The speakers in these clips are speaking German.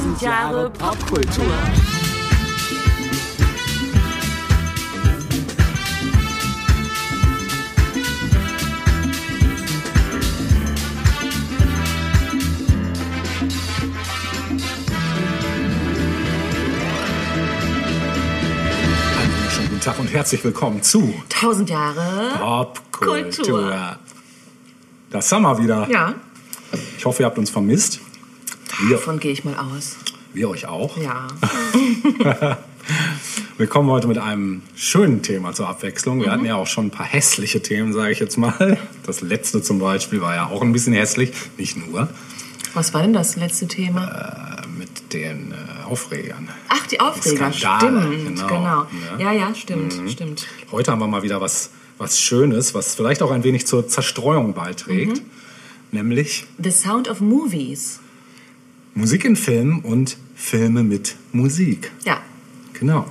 Tausend Jahre Popkultur. Einen schönen guten Tag und herzlich willkommen zu Tausend Jahre Popkultur. Kultur. Das haben wir wieder. Ja, Ich hoffe, ihr habt uns vermisst. Wir, davon gehe ich mal aus. wir euch auch. Ja. Wir kommen heute mit einem schönen Thema zur Abwechslung. Mhm. Wir hatten ja auch schon ein paar hässliche Themen, sage ich jetzt mal. Das letzte zum Beispiel war ja auch ein bisschen hässlich. Nicht nur Was war denn das letzte Thema? äh, mit den äh, Aufregern. Ach, die Aufreger. Skandale, Stimmt, genau. genau. Ja. Ja, ja, stimmt, stimmt. Heute haben wir mal wieder was, was Schönes, was vielleicht auch ein wenig zur Zerstreuung beiträgt. Mhm. Nämlich The Sound of Movies. Musik in Filmen und Filme mit Musik. Ja, Genau.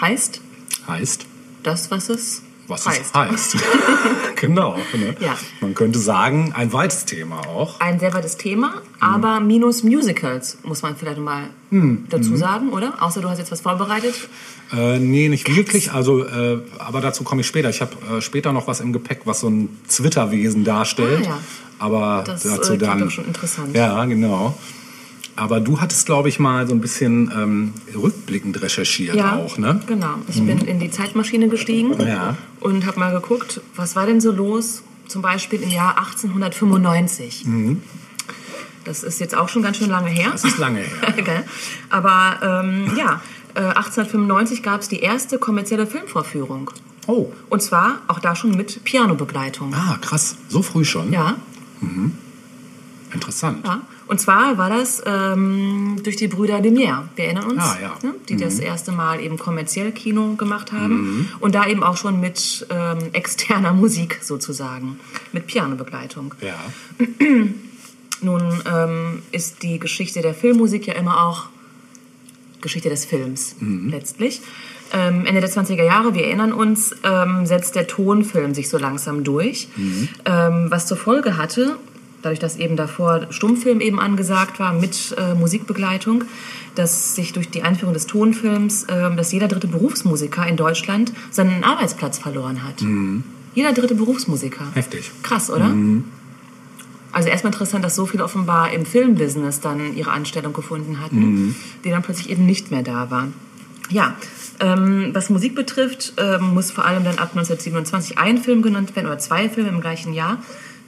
heißt Heißt, das, was es was heißt. es heißt. genau. Ne? Ja. Man könnte sagen, ein weites Thema auch. Ein sehr weites Thema, aber minus Musicals, muss man vielleicht mal Hm, dazu mhm. sagen, oder? Außer du hast jetzt was vorbereitet. Äh, nee, nicht wirklich. Also, äh, aber dazu komme ich später. Ich habe äh, später noch was im Gepäck, was so ein Zwitterwesen darstellt. Ah, ja. Aber Das, dazu äh, dann. schon interessant. Ja, genau. Aber du hattest, glaube ich, mal so ein bisschen ähm, rückblickend recherchiert auch, ne? Genau. Ich bin in die Zeitmaschine gestiegen Ja. und habe mal geguckt, was war denn so los, zum Beispiel im Jahr 1895. Das ist jetzt auch schon ganz schön lange her. Mhm. Das ist lange her. Aber ähm, ja, äh, 1895 gab es die erste kommerzielle Filmvorführung. Oh, Und zwar auch da schon mit Pianobegleitung. ah, krass. So früh schon? Ja, Interessant. ja. Und zwar war das ähm, durch die Brüder Lumière. Wir erinnern uns, Ah, ja. ne? die das erste Mal eben kommerziell Kino gemacht haben und da eben auch schon mit ähm, externer Musik sozusagen, mit Pianobegleitung. Ja. Nun ähm, ist die Geschichte der Filmmusik ja immer auch Geschichte des Films letztlich. Ähm, Ende der 20er Jahre, wir erinnern uns, ähm, setzt der Tonfilm sich so langsam durch, ähm, was zur Folge hatte, dadurch, dass eben davor Stummfilm eben angesagt war mit äh, Musikbegleitung, dass sich durch die Einführung des Tonfilms, ähm, dass jeder dritte Berufsmusiker in Deutschland seinen Arbeitsplatz verloren hat. Jeder dritte Berufsmusiker. Heftig. Krass, oder? Also erstmal interessant, dass so viele offenbar im Filmbusiness dann ihre Anstellung gefunden hatten, die dann plötzlich eben nicht mehr da waren. Ja, ähm, was Musik betrifft, ähm, muss vor allem dann ab 1927 ein Film genannt werden oder zwei Filme im gleichen Jahr.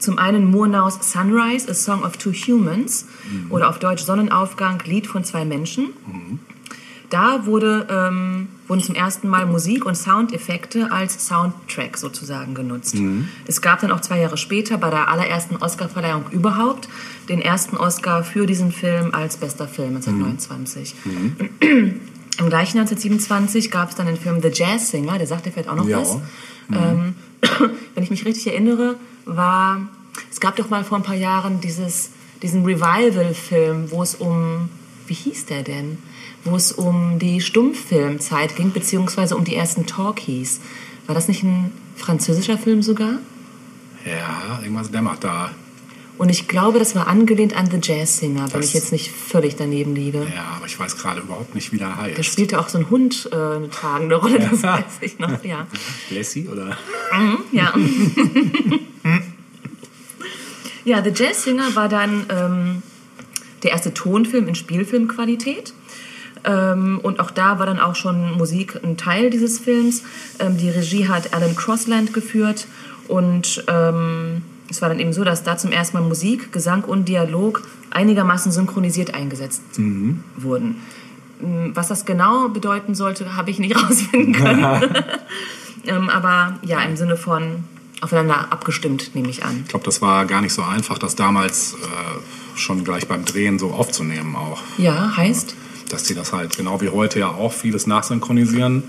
Zum einen Murnaus Sunrise, A Song of Two Humans oder auf Deutsch Sonnenaufgang, Lied von zwei Menschen. Da wurde, ähm, wurden zum ersten Mal Musik und Soundeffekte als Soundtrack sozusagen genutzt. Es gab dann auch zwei Jahre später bei der allerersten Oscarverleihung überhaupt den ersten Oscar für diesen Film als bester Film 1929. Im gleichen 1927 gab es dann den Film The Jazz Singer, der sagt dir vielleicht auch noch Ja. was. Ähm, wenn ich mich richtig erinnere, war, es gab doch mal vor ein paar Jahren dieses, diesen Revival-Film, wo es um, wie hieß der denn? Wo es um die Stummfilmzeit ging, beziehungsweise um die ersten Talkies. War das nicht ein französischer Film sogar? Ja, irgendwas dämmert da. Und ich glaube, das war angelehnt an The Jazz Singer, wenn Das- ich jetzt nicht völlig daneben liege. Ja, aber ich weiß gerade überhaupt nicht, wie der heißt. Da spielte auch so ein Hund äh, eine tragende Rolle, das weiß ich noch, ja. Lassie oder? Ja. ja, The Jazz Singer war dann ähm, der erste Tonfilm in Spielfilmqualität. Ähm, und auch da war dann auch schon Musik ein Teil dieses Films. Ähm, die Regie hat Alan Crossland geführt und ähm, es war dann eben so, dass da zum ersten Mal Musik, Gesang und Dialog einigermaßen synchronisiert eingesetzt wurden. Ähm, Was das genau bedeuten sollte, habe ich nicht rausfinden können. ähm, aber ja, im Sinne von aufeinander abgestimmt, nehme ich an. Ich glaube, das war gar nicht so einfach, das damals äh, schon gleich beim Drehen so aufzunehmen auch. Ja, heißt? Dass sie das halt genau wie heute ja auch vieles nachsynchronisieren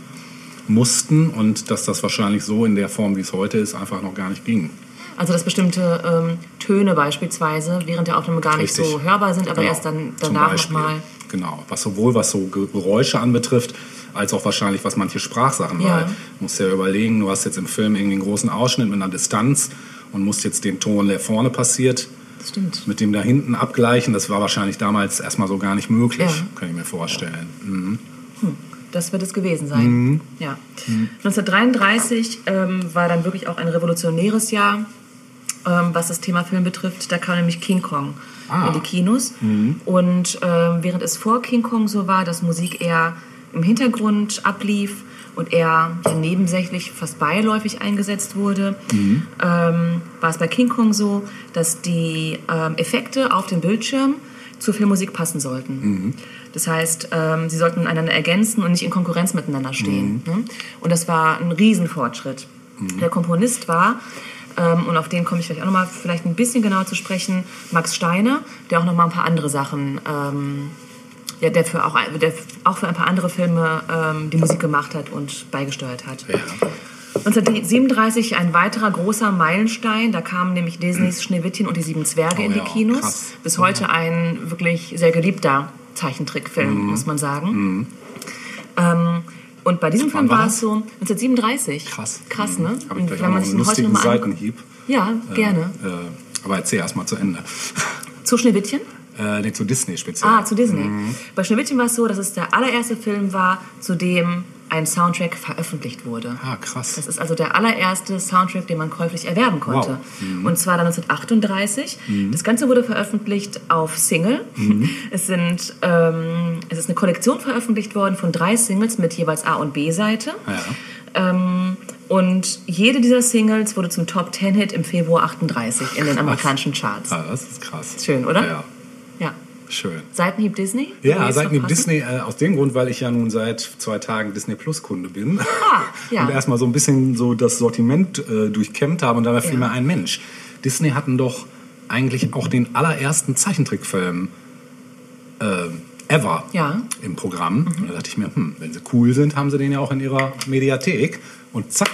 mussten und dass das wahrscheinlich so in der Form, wie es heute ist, einfach noch gar nicht ging. Also dass bestimmte ähm, Töne beispielsweise während der Aufnahme gar nicht Richtig. so hörbar sind, aber Genau. erst dann danach nochmal. Genau, was sowohl was so Ge- Geräusche anbetrifft, als auch wahrscheinlich was manche Sprachsachen, Ja. weil du musst ja überlegen, du hast jetzt im Film irgendwie einen großen Ausschnitt mit einer Distanz und musst jetzt den Ton, der vorne passiert, stimmt. mit dem da hinten abgleichen. Das war wahrscheinlich damals erstmal so gar nicht möglich, Ja. kann ich mir vorstellen. Mhm. Das wird es gewesen sein. Ja. 1933 ähm, war dann wirklich auch ein revolutionäres Jahr, ähm, was das Thema Film betrifft. Da kam nämlich King Kong Ah. in die Kinos. Und ähm, während es vor King Kong so war, dass Musik eher im Hintergrund ablief und eher nebensächlich, fast beiläufig eingesetzt wurde, ähm, war es bei King Kong so, dass die ähm, Effekte auf dem Bildschirm zur Filmmusik passen sollten. Das heißt, ähm, sie sollten einander ergänzen und nicht in Konkurrenz miteinander stehen. Ne? Und das war ein Riesenfortschritt. Der Komponist war, ähm, und auf den komme ich vielleicht auch nochmal vielleicht ein bisschen genauer zu sprechen, Max Steiner, der auch nochmal ein paar andere Sachen, ähm, ja, der, für auch, der auch für ein paar andere Filme ähm, die Musik gemacht hat und beigesteuert hat. Ja. 1937 ein weiterer großer Meilenstein. Da kamen nämlich Disneys Schneewittchen und die sieben Zwerge Oh in die ja, Kinos. krass. Bis heute ein wirklich sehr geliebter Zeichentrickfilm, Mhm. muss man sagen. Ähm, und bei diesem Film war es so 1937. Krass. Krass, ne? Habe ich gleich wenn auch man einen lustigen. Seitenhieb. Ja, gerne. Äh, aber erzähl erst mal zu Ende. Zu Schneewittchen? Äh, nee, zu Disney speziell. Ah, zu Disney. Mhm. Bei Schneewittchen war es so, dass es der allererste Film war, zu dem ein Soundtrack veröffentlicht wurde. Ah, krass. Das ist also der allererste Soundtrack, den man käuflich erwerben konnte. Wow. Mhm. Und zwar dann 1938. Das Ganze wurde veröffentlicht auf Single. Mhm. Es, sind, ähm, es ist eine Kollektion veröffentlicht worden von drei Singles mit jeweils A- und B-Seite. Ja. Ähm, und jede dieser Singles wurde zum Top 10 Hit im Februar 38 in den amerikanischen Charts. Ah, das ist krass. Schön, oder? Ja. Schön. Seitenhieb Disney? Ja, Seitenhieb? Disney, äh, aus dem Grund, weil ich ja nun seit zwei Tagen Disney Plus Kunde bin. Ah, ja. Und erstmal so ein bisschen so das Sortiment äh, durchkämmt habe und dabei fiel Ja. mir ein Mensch. Disney hatten doch eigentlich auch den allerersten Zeichentrickfilm äh, ever Ja. im Programm. Und da dachte ich mir, hm, wenn sie cool sind, haben sie den ja auch in ihrer Mediathek. Und zack,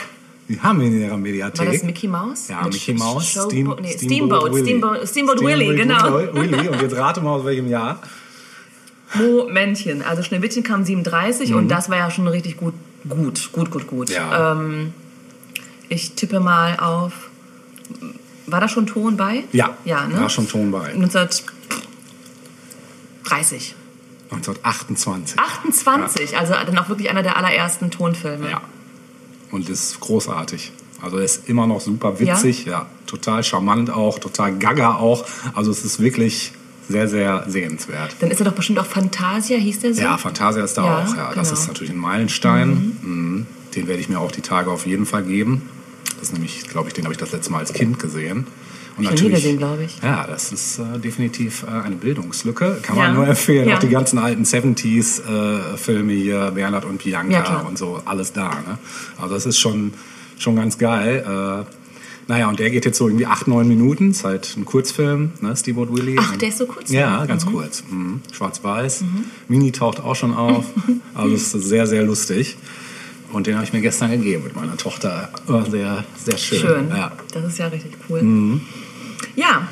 die haben ihn in ihrer Mediathek. War das Mickey Mouse? Ja, Mit Mickey Mouse, Steam, nee, Steamboat, Willie. Steamboat, Steamboat Willie, genau. Willie. Und jetzt rate mal, aus welchem Jahr. Momentchen. Also Schneewittchen kam 37 und das war ja schon richtig gut, gut, gut, gut, gut. Mhm. Ja. Ähm, ich tippe mal auf. War da schon Ton bei? Ja, Ja, ne? war schon Ton bei. 1930. 1928. 28, also dann auch wirklich einer der allerersten Tonfilme. Ja. Und ist großartig. Also er ist immer noch super witzig, ja. total charmant auch, total gaga auch. Also es ist wirklich sehr, sehr sehenswert. Dann ist er doch bestimmt auch Fantasia, hieß der so? Ja, Fantasia ist da Ja, auch. Ja, das genau. ist natürlich ein Meilenstein. Mhm. Den werde ich mir auch die Tage auf jeden Fall geben. Das ist nämlich, glaube ich, den habe ich das letzte Mal als Kind gesehen. Hab ich nie gesehen, glaube ich. Ja, das ist äh, definitiv äh, eine Bildungslücke. Kann Ja. man nur empfehlen. Ja. Auch die ganzen alten 70s-Filme hier, Bernhard und Bianca Ja, und so, alles da. Ne? Also das ist schon, schon ganz geil. Äh, naja, und der geht jetzt so irgendwie acht, neun Minuten. Ist halt ein Kurzfilm, ne? Steamboat Willie. Ach, der ist so kurz? Ja, ganz kurz. Mhm. Schwarz-Weiß. Mini taucht auch schon auf. Also es ist sehr, sehr lustig. Und den habe ich mir gestern gegeben mit meiner Tochter. War sehr, sehr schön. Schön. Ja. Das ist ja richtig cool. Ja,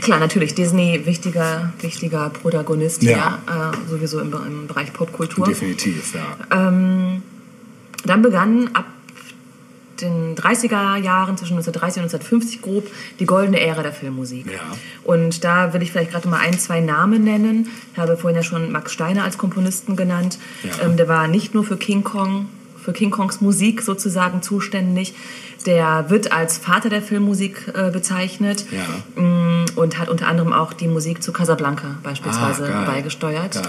klar, natürlich. Disney, wichtiger, wichtiger Protagonist Ja. ja. äh, sowieso im, im Bereich Popkultur. Definitiv, ja. Dann begann ab den 30er Jahren, zwischen 1930 und 1950 grob, die goldene Ära der Filmmusik. Ja. Und da will ich vielleicht gerade mal ein, zwei Namen nennen. Ich habe vorhin ja schon Max Steiner als Komponisten genannt. Ja. Ähm, der war nicht nur für King Kong, für King Kongs Musik sozusagen zuständig. Der wird als Vater der Filmmusik äh, bezeichnet Ja. Mm, und hat unter anderem auch die Musik zu Casablanca beispielsweise Ah, beigesteuert. Geil.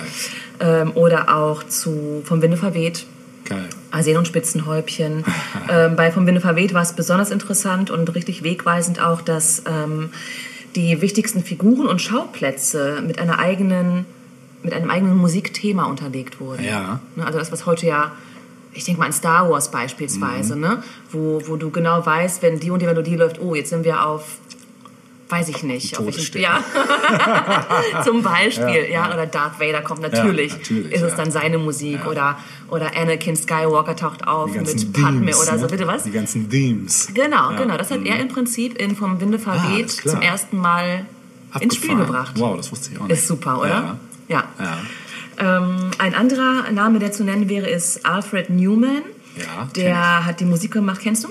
Ähm, oder auch zu Vom Winde verweht. Geil. Arsen und Spitzenhäubchen. ähm, bei Vom Winde verweht war es besonders interessant und richtig wegweisend auch, dass ähm, die wichtigsten Figuren und Schauplätze mit einer eigenen, mit einem eigenen Musikthema unterlegt wurden. Ja. Ne, Also das, was heute ja, ich denke mal an Star Wars beispielsweise, Mhm. ne? wo, wo du genau weißt, wenn die und die Melodie läuft, oh, jetzt sind wir auf Weiß ich nicht. Auf welchen, ja. Zum Beispiel, ja, ja. Oder Darth Vader kommt natürlich. natürlich, ist es ja. dann seine Musik Ja. oder, oder Anakin Skywalker taucht auf mit Padme Themes, oder so. ne? Bitte was? Die ganzen Themes. Genau, Ja. genau. Das hat er im Prinzip in Vom Winde Ah, verweht klar. zum ersten Mal ins Spiel Abgefahren. gebracht. Wow, das wusste ich auch nicht. Ist super, oder? Ja. ja. Ähm, ein anderer Name, der zu nennen wäre, ist Alfred Newman. Ja, Der hat die Musik gemacht, kennst du?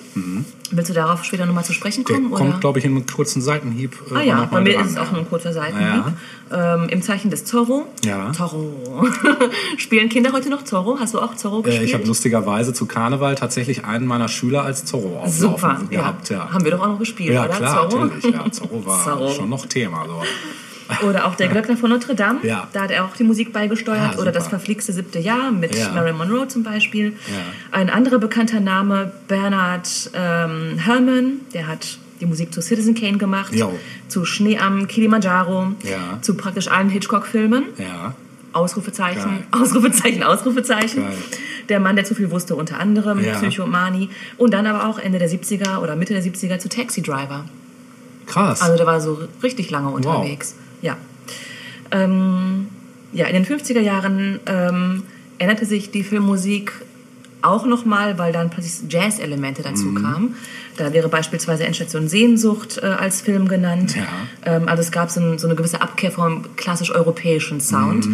Willst du darauf später nochmal zu sprechen Der kommen? kommt, oder? glaube ich, in einem kurzen Seitenhieb. äh, Ah ja, bei mir dran, ist es auch nur ein kurzer Seitenhieb. Ja. Ähm, Im Zeichen des Zorro. Ja. Zorro. Spielen Kinder heute noch Zorro? Hast du auch Zorro Äh, gespielt? ich habe lustigerweise zu Karneval tatsächlich einen meiner Schüler als Zorro Super, gehabt. Ja. Haben wir doch auch noch gespielt, ja, oder? klar, Zorro? natürlich. Ja, Zorro war Zorro. schon noch Thema. So. Oder auch der Glöckner von Notre Dame. Ja. Da hat er auch die Musik beigesteuert. Ah, Oder das verflixte siebte Jahr mit Ja. Marilyn Monroe zum Beispiel. Ja. Ein anderer bekannter Name, Bernard ähm, Herrmann, der hat die Musik zu Citizen Kane gemacht, Jo. zu Schnee am Kilimanjaro, Ja. zu praktisch allen Hitchcock-Filmen. Ja. Ausrufezeichen, Geil. Ausrufezeichen, Ausrufezeichen. Geil. Der Mann, der zu viel wusste, unter anderem, Ja. Psychomani. Und dann aber auch Ende der 70er oder Mitte der 70er zu Taxi Driver. Krass. Also der war so richtig lange unterwegs. Ja. Ähm, ja, in den 50er Jahren ähm, änderte sich die Filmmusik auch nochmal, weil dann plötzlich Jazz-Elemente dazu kamen. Da wäre beispielsweise Endstation Sehnsucht äh, als Film genannt. Ja. Ähm, also es gab so, ein, so eine gewisse Abkehr vom klassisch europäischen Sound.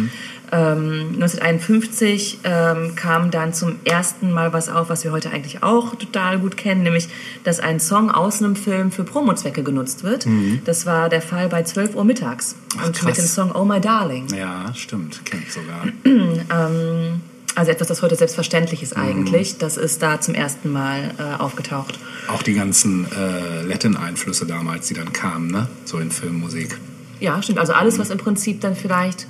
Ähm, 1951 ähm, kam dann zum ersten Mal was auf, was wir heute eigentlich auch total gut kennen, nämlich, dass ein Song aus einem Film für Promozwecke genutzt wird. Das war der Fall bei 12 Uhr mittags. Ach, und krass. mit dem Song Oh My Darling. ja, stimmt. Kenne ich sogar. Also etwas, das heute selbstverständlich Mhm. ist eigentlich. Das ist da zum ersten Mal äh, aufgetaucht. Auch die ganzen äh, Latin-Einflüsse damals, die dann kamen, ne? So in Filmmusik. Ja, stimmt. Also alles, was im Prinzip dann vielleicht,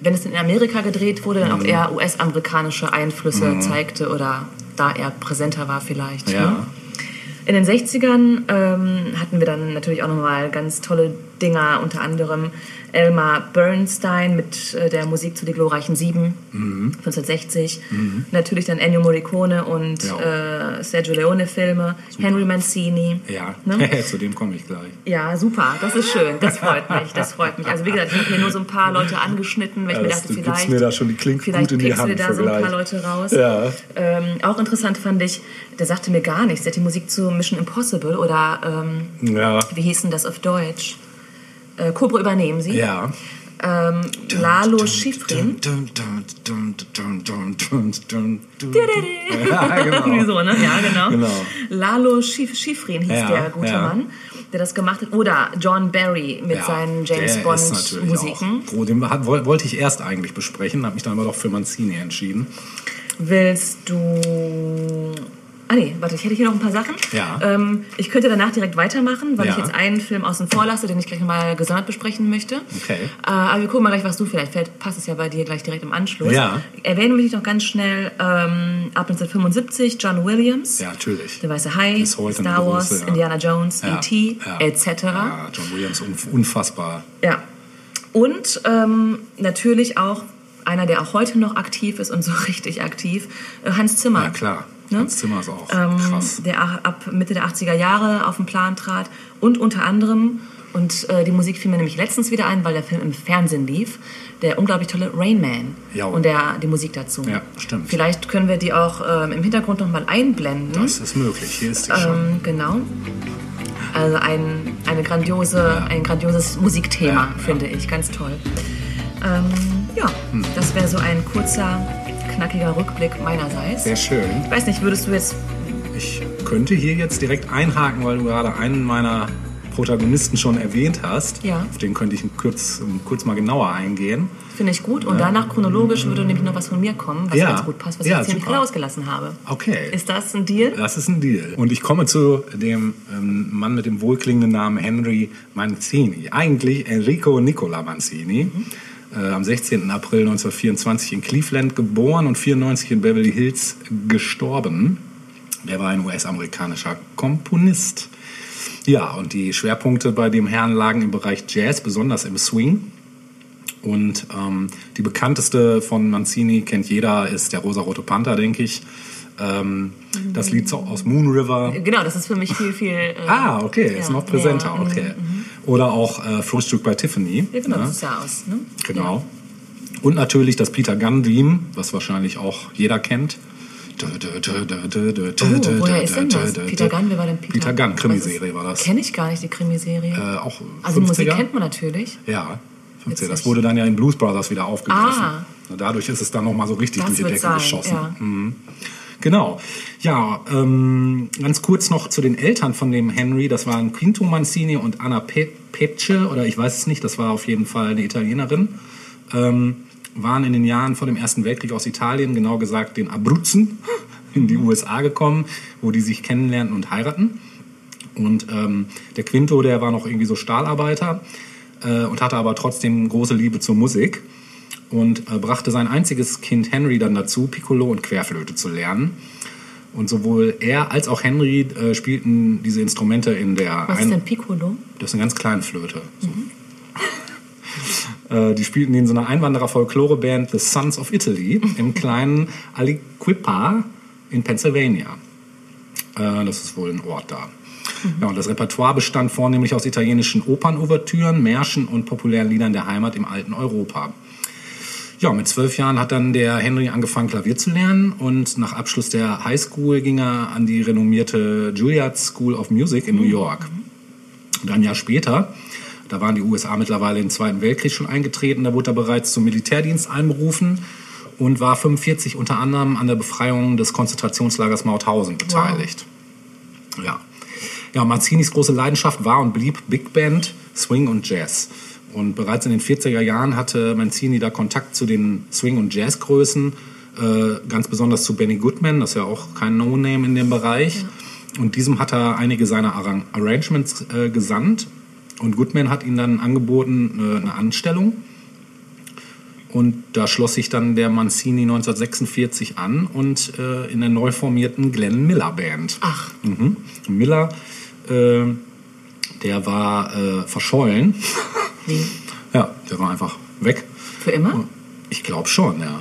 wenn es in Amerika gedreht wurde, dann Mhm. auch eher US-amerikanische Einflüsse zeigte oder da eher präsenter war vielleicht. Ja. Ne? In den 60ern ähm, hatten wir dann natürlich auch nochmal ganz tolle Dinger, unter anderem Elmar Bernstein mit äh, der Musik zu Die glorreichen Sieben, 1960. Natürlich dann Ennio Morricone und Mhm. Ja. äh, Sergio Leone-Filme, Henry Mancini. Ja, Ne? zu dem komme ich gleich. Ja, super, das ist schön, das freut mich, das freut mich. Also wie gesagt, ich habe hier nur so ein paar Leute angeschnitten, weil ich Ja, mir dachte, du vielleicht, mir da schon die Klinke gut in die Hand da so ein paar. Leute raus. Ja. Ähm, auch interessant fand ich, der sagte mir gar nichts, der hat die Musik zu Mission Impossible oder ähm, Ja. wie hieß denn das auf Deutsch? Äh, Cobra übernehmen Sie. Ja. Ähm, Lalo Schifrin. Ja, genau. so, ne? Ja, genau. Genau. Lalo Schif Schifrin hieß Ja, der gute ja. Mann, der das gemacht hat. Oder John Barry mit Ja, seinen James Bond Musiken. Auch, den hat, woll- wollte ich erst eigentlich besprechen, habe mich dann aber doch für Manzini entschieden. Willst du. Ah nee, warte, ich hätte hier noch ein paar Sachen. Ja. Ähm, ich könnte danach direkt weitermachen, weil Ja. ich jetzt einen Film außen vor lasse, den ich gleich nochmal gesondert besprechen möchte. Okay. Äh, aber wir gucken mal gleich, was du vielleicht fällt. Passt es ja bei dir gleich direkt im Anschluss. Ja. Erwähne mich noch ganz schnell ähm, ab 1975 John Williams. Ja, natürlich. Der Weiße Hai, Star Wars, große, ja. Indiana Jones, Ja, E.T., etc. Ja, John Williams, unf- unfassbar. Ja. Und ähm, natürlich auch einer, der auch heute noch aktiv ist und so richtig aktiv, äh, Hans Zimmer. Ja, klar. Ne? Hans Zimmer ist auch Ähm, krass. Der ab Mitte der 80er Jahre auf den Plan trat. Und unter anderem, und äh, die Musik fiel mir nämlich letztens wieder ein, weil der Film im Fernsehen lief, der unglaublich tolle Rain Man. Ja. Und der, die Musik dazu. Ja, stimmt. Vielleicht können wir die auch ähm, im Hintergrund nochmal einblenden. Das ist möglich. Hier ist die schon. Ähm, genau. Also ein, eine grandiose, ein grandioses Musikthema, Ja, ja. finde ich. Ganz toll. Ähm, ja, Hm. das wäre so ein kurzer, knackiger Rückblick meinerseits. Sehr schön. Ich weiß nicht, würdest du jetzt. Ich könnte hier jetzt direkt einhaken, weil du gerade einen meiner Protagonisten schon erwähnt hast. Ja. Auf den könnte ich kurz, kurz mal genauer eingehen. Finde ich gut. Und danach chronologisch würde nämlich noch was von mir kommen, was Ja. ganz gut passt, was Ja, ich jetzt hier nicht super. alle ausgelassen habe. Okay. Ist das ein Deal? Das ist ein Deal. Und ich komme zu dem ähm, Mann mit dem wohlklingenden Namen Henry Mancini. Eigentlich Enrico Nicola Mancini. Äh, am 16. April 1924 in Cleveland geboren und 94 in Beverly Hills gestorben. Der war ein US-amerikanischer Komponist. Ja, und die Schwerpunkte bei dem Herrn lagen im Bereich Jazz, besonders im Swing. Und ähm, die bekannteste von Manzini kennt jeder, ist der Rosarote Panther, denke ich. Ähm, das Lied so aus Moon River. Genau, das ist für mich viel, viel. Äh, Ah, okay, ist ja, noch präsenter, ja, okay. Oder auch äh, Frühstück bei Tiffany. Ja, genau, ne? das sah aus. Ne? Genau. Und natürlich das Peter Gunn Theme, was wahrscheinlich auch jeder kennt. Oh, Oh, woher ist denn das? Peter Gunn, wer war denn Peter? Peter Gunn, Krimiserie war das. Kenne ich gar nicht, die Krimiserie. Äh, auch also die 50er? Musik kennt man natürlich. Ja, 50er. Witzig. Das wurde dann ja in Blues Brothers wieder aufgegriffen. Ah. Dadurch ist es dann nochmal so richtig Das durch die Decke sein, geschossen. ja. Mhm. Genau. Ja, ähm, ganz kurz noch zu den Eltern von dem Henry. Das waren Quinto Mancini und Anna Pe Pece, oder ich weiß es nicht, das war auf jeden Fall eine Italienerin. Ähm, waren in den Jahren vor dem Ersten Weltkrieg aus Italien, genau gesagt den Abruzzen, in die USA gekommen, wo die sich kennenlernten und heiraten. Und ähm, der Quinto, der war noch irgendwie so Stahlarbeiter äh, und hatte aber trotzdem große Liebe zur Musik und äh, brachte sein einziges Kind Henry dann dazu, Piccolo und Querflöte zu lernen. Und sowohl er als auch Henry äh, spielten diese Instrumente in der. Was ist denn Piccolo? Das ist eine ganz kleine Flöte. So. Äh, die spielten in so einer Einwanderer-Folklore-Band The Sons of Italy im kleinen Aliquippa in Pennsylvania. Äh, das ist wohl ein Ort da. Ja, und das Repertoire bestand vornehmlich aus italienischen Opernouvertüren, Märschen und populären Liedern der Heimat im alten Europa. Ja, mit zwölf Jahren hat dann der Henry angefangen, Klavier zu lernen und nach Abschluss der High School ging er an die renommierte Juilliard School of Music in New York. Und ein Jahr später, da waren die USA mittlerweile im Zweiten Weltkrieg schon eingetreten, da wurde er bereits zum Militärdienst einberufen und war 45 unter anderem an der Befreiung des Konzentrationslagers Mauthausen beteiligt. Ja. Ja, Marzinis große Leidenschaft war und blieb Big Band, Swing und Jazz. Und bereits in den 40er Jahren hatte Mancini da Kontakt zu den Swing- und Jazzgrößen, äh, ganz besonders zu Benny Goodman, das ist ja auch kein No-Name in dem Bereich. Und diesem hat er einige seiner Arran Arrangements äh, gesandt. Und Goodman hat ihm dann angeboten äh, eine Anstellung. Und da schloss sich dann der Mancini 1946 an und äh, in der neu formierten Glenn Miller Band. Ach. Mhm. Miller, äh, der war äh, verschollen. Wie? Ja, der war einfach weg. Für immer? Ich glaube schon, ja.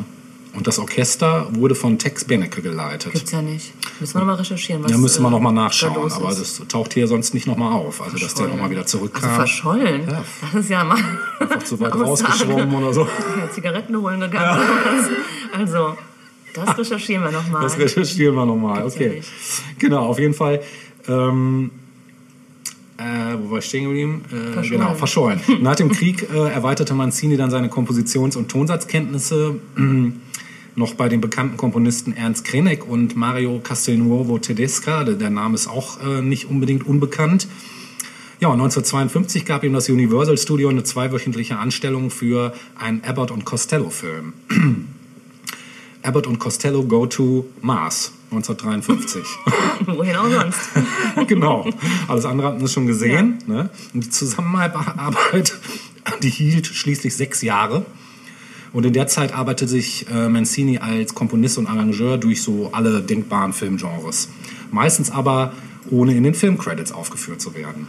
Und das Orchester wurde von Tex Benecke geleitet. Gibt's ja nicht. Müssen wir nochmal recherchieren. Was, Da müssen wir äh, nochmal da nachschauen, los aber das taucht hier sonst nicht nochmal auf. Also, dass der nochmal wieder zurückkam. Also verschollen? Ja. Das ist ja mal Einfach zu weit rausgeschwommen oder so. Ja, Zigaretten holen gegangen. Also, das recherchieren wir nochmal. Das recherchieren wir nochmal, ja okay. nicht. Genau, auf jeden Fall. Ähm, äh, wo war ich stehen geblieben? Äh, Verschollen. Genau, verschollen. Nach dem Krieg äh, erweiterte Mancini dann seine Kompositions- und Tonsatzkenntnisse noch bei den bekannten Komponisten Ernst Krenek und Mario Castelnuovo Tedesca. Der der Name ist auch äh, nicht unbedingt unbekannt. Ja, und 1952 gab ihm das Universal Studio eine zweiwöchentliche Anstellung für einen Abbott und Costello-Film. Abbott und Costello Go to Mars 1953. Wohin auch sonst. genau. Alles andere hatten wir schon gesehen. Ne? Und die Zusammenarbeit, die hielt schließlich sechs Jahre. Und in der Zeit arbeitete sich äh, Mancini als Komponist und Arrangeur durch so alle denkbaren Filmgenres. Meistens aber ohne in den Filmcredits aufgeführt zu werden.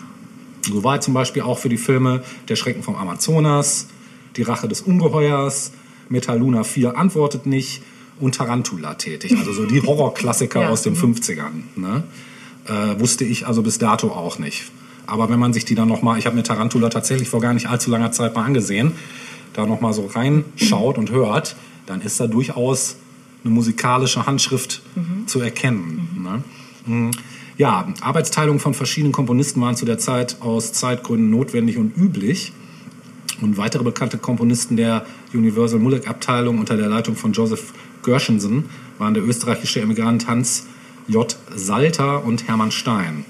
So war er zum Beispiel auch für die Filme Der Schrecken vom Amazonas, Die Rache des Ungeheuers, Metaluna 4 antwortet nicht und Tarantula tätig. Also so die Horrorklassiker Ja. aus den 50ern. Ne? Äh, wusste ich also bis dato auch nicht. Aber wenn man sich die dann nochmal, ich habe mir Tarantula tatsächlich vor gar nicht allzu langer Zeit mal angesehen, da nochmal so reinschaut und hört, dann ist da durchaus eine musikalische Handschrift zu erkennen. Ne? Mhm. Ja, Arbeitsteilung von verschiedenen Komponisten waren zu der Zeit aus Zeitgründen notwendig und üblich. Und weitere bekannte Komponisten der Universal Mulek Abteilung unter der Leitung von Joseph Gershenson waren der österreichische Emigrant Hans J. Salter und Hermann Stein.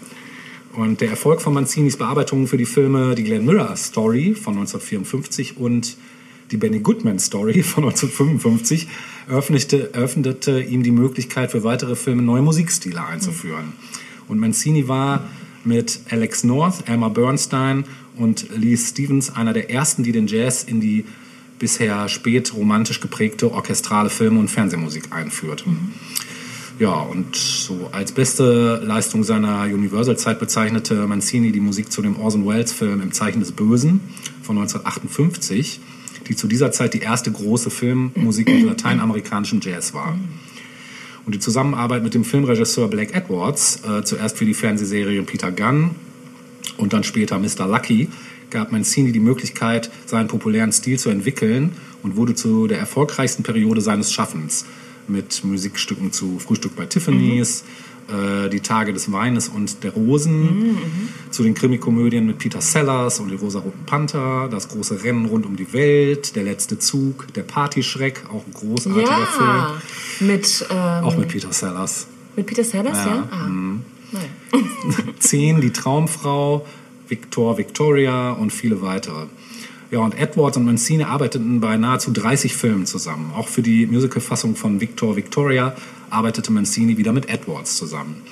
Und der Erfolg von Mancinis Bearbeitungen für die Filme Die Glenn Miller Story von 1954 und die Benny Goodman Story von 1955 eröffnete, eröffnete ihm die Möglichkeit für weitere Filme neue Musikstile einzuführen. Und Mancini war mit Alex North, Elmer Bernstein und Lee Stevens einer der ersten, die den Jazz in die bisher spät romantisch geprägte orchestrale Film- und Fernsehmusik einführt. Ja, und so als beste Leistung seiner Universal-Zeit bezeichnete Mancini die Musik zu dem Orson Welles-Film Im Zeichen des Bösen von 1958, die zu dieser Zeit die erste große Filmmusik mit lateinamerikanischem Jazz war. Und die Zusammenarbeit mit dem Filmregisseur Blake Edwards, äh, zuerst für die Fernsehserie Peter Gunn und dann später Mr. Lucky, gab Mancini die Möglichkeit, seinen populären Stil zu entwickeln und wurde zu der erfolgreichsten Periode seines Schaffens mit Musikstücken zu Frühstück bei Tiffany's, äh, Die Tage des Weines und der Rosen, Mhm, zu den Krimikomödien mit Peter Sellers und die Rosaroten Panther, Das große Rennen rund um die Welt, Der letzte Zug, Der Partyschreck, auch ein großartiger Film. Ja, mit, ähm, Auch mit Peter Sellers. mit Peter Sellers, ja? Ja, Ah. mhm. Zehn, Die Traumfrau, Victor, Victoria und viele weitere. Ja, und Edwards und Mancini arbeiteten bei nahezu 30 Filmen zusammen. Auch für die Musicalfassung von Victor, Victoria arbeitete Mancini wieder mit Edwards zusammen.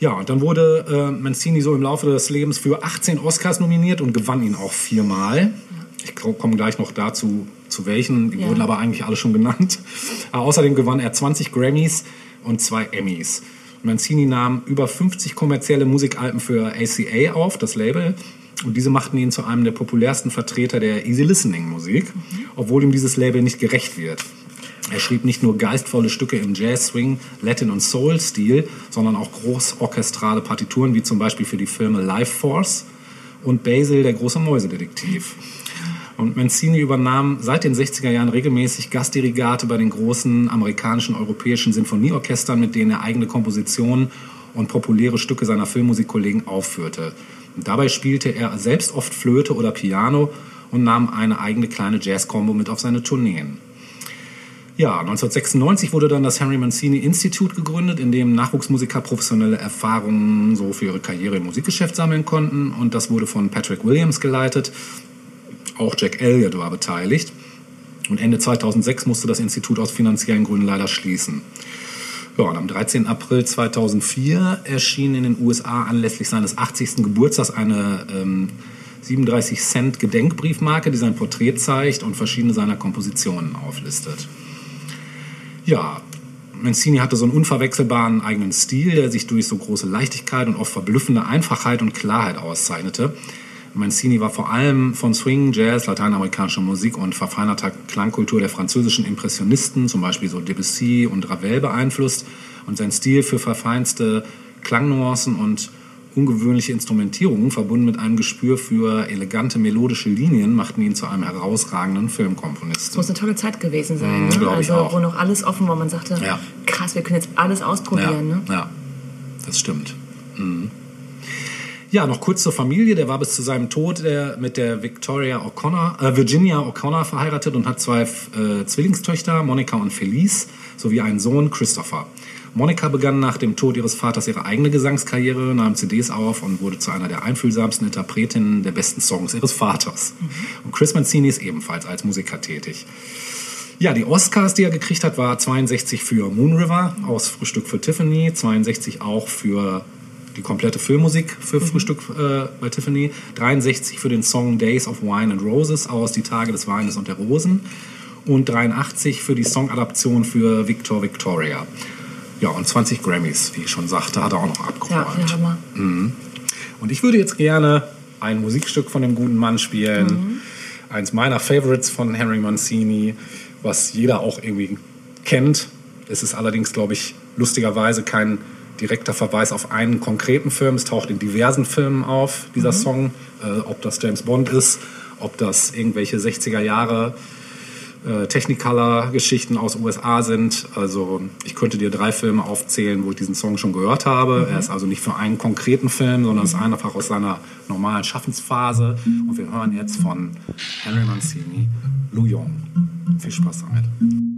Ja, und dann wurde äh, Mancini so im Laufe des Lebens für 18 Oscars nominiert und gewann ihn auch viermal. Ich komme gleich noch dazu, zu welchen. Die Ja. wurden aber eigentlich alle schon genannt. Aber außerdem gewann er 20 Grammys und zwei Emmys. Mancini nahm über 50 kommerzielle Musikalben für ACA auf, das Label. Und diese machten ihn zu einem der populärsten Vertreter der Easy Listening Musik, obwohl ihm dieses Label nicht gerecht wird. Er schrieb nicht nur geistvolle Stücke im Jazz, Swing, Latin und Soul-Stil, sondern auch großorchestrale Partituren, wie zum Beispiel für die Filme Life Force und Basil, der große Mäusedetektiv. Und Mancini übernahm seit den 60er Jahren regelmäßig Gastdirigate bei den großen amerikanischen, europäischen Sinfonieorchestern, mit denen er eigene Kompositionen und populäre Stücke seiner Filmmusikkollegen aufführte. Und dabei spielte er selbst oft Flöte oder Piano und nahm eine eigene kleine Jazz-Combo mit auf seine Tourneen. Ja, 1996 wurde dann das Henry Mancini Institute gegründet, in dem Nachwuchsmusiker professionelle Erfahrungen so für ihre Karriere im Musikgeschäft sammeln konnten. Und das wurde von Patrick Williams geleitet. Auch Jack Elliott war beteiligt. Und Ende 2006 musste das Institut aus finanziellen Gründen leider schließen. Ja, und am 13. April 2004 erschien in den USA anlässlich seines 80. Geburtstags eine ähm, 37 Cent Gedenkbriefmarke, die sein Porträt zeigt und verschiedene seiner Kompositionen auflistet. Ja, Mancini hatte so einen unverwechselbaren eigenen Stil, der sich durch so große Leichtigkeit und oft verblüffende Einfachheit und Klarheit auszeichnete. Mancini war vor allem von Swing, Jazz, lateinamerikanischer Musik und verfeinerter Klangkultur der französischen Impressionisten, zum Beispiel so Debussy und Ravel beeinflusst. Und sein Stil für verfeinste Klangnuancen und ungewöhnliche Instrumentierungen, verbunden mit einem Gespür für elegante melodische Linien, machten ihn zu einem herausragenden Filmkomponisten. Das muss eine tolle Zeit gewesen sein. Mhm, ne? also, wo noch alles offen war. Man sagte, Ja. krass, wir können jetzt alles ausprobieren. Ja, Ne? ja das stimmt. Mhm. Ja, noch kurz zur Familie. Der war bis zu seinem Tod der, mit der Victoria O'Connor, äh, Virginia O'Connor verheiratet und hat zwei äh, Zwillingstöchter, Monica und Felice, sowie einen Sohn, Christopher. Monica begann nach dem Tod ihres Vaters ihre eigene Gesangskarriere, nahm CDs auf und wurde zu einer der einfühlsamsten Interpretinnen der besten Songs ihres Vaters. Und Chris Mancini ist ebenfalls als Musiker tätig. Ja, die Oscars, die er gekriegt hat, war 62 für Moon River aus Frühstück für Tiffany, 62 auch für die komplette Filmmusik für Frühstück äh, bei Tiffany, 63 für den Song Days of Wine and Roses aus Die Tage des Weines und der Rosen und 83 für die Songadaption für Victor Victoria. Ja, und 20 Grammys, wie ich schon sagte, hat er auch noch Ja, abgeräumt. der Hammer. Und ich würde jetzt gerne ein Musikstück von dem guten Mann spielen. Eins meiner Favorites von Henry Mancini, was jeder auch irgendwie kennt. Es ist allerdings, glaube ich, lustigerweise kein direkter Verweis auf einen konkreten Film. Es taucht in diversen Filmen auf, dieser Song. Äh, ob das James Bond ist, ob das irgendwelche 60er Jahre äh, Technicolor-Geschichten aus USA sind. Also ich könnte dir drei Filme aufzählen, wo ich diesen Song schon gehört habe. Er ist also nicht für einen konkreten Film, sondern ist einfach aus seiner normalen Schaffensphase. Und wir hören jetzt von Henry Mancini, Lou Yong. Viel Spaß damit.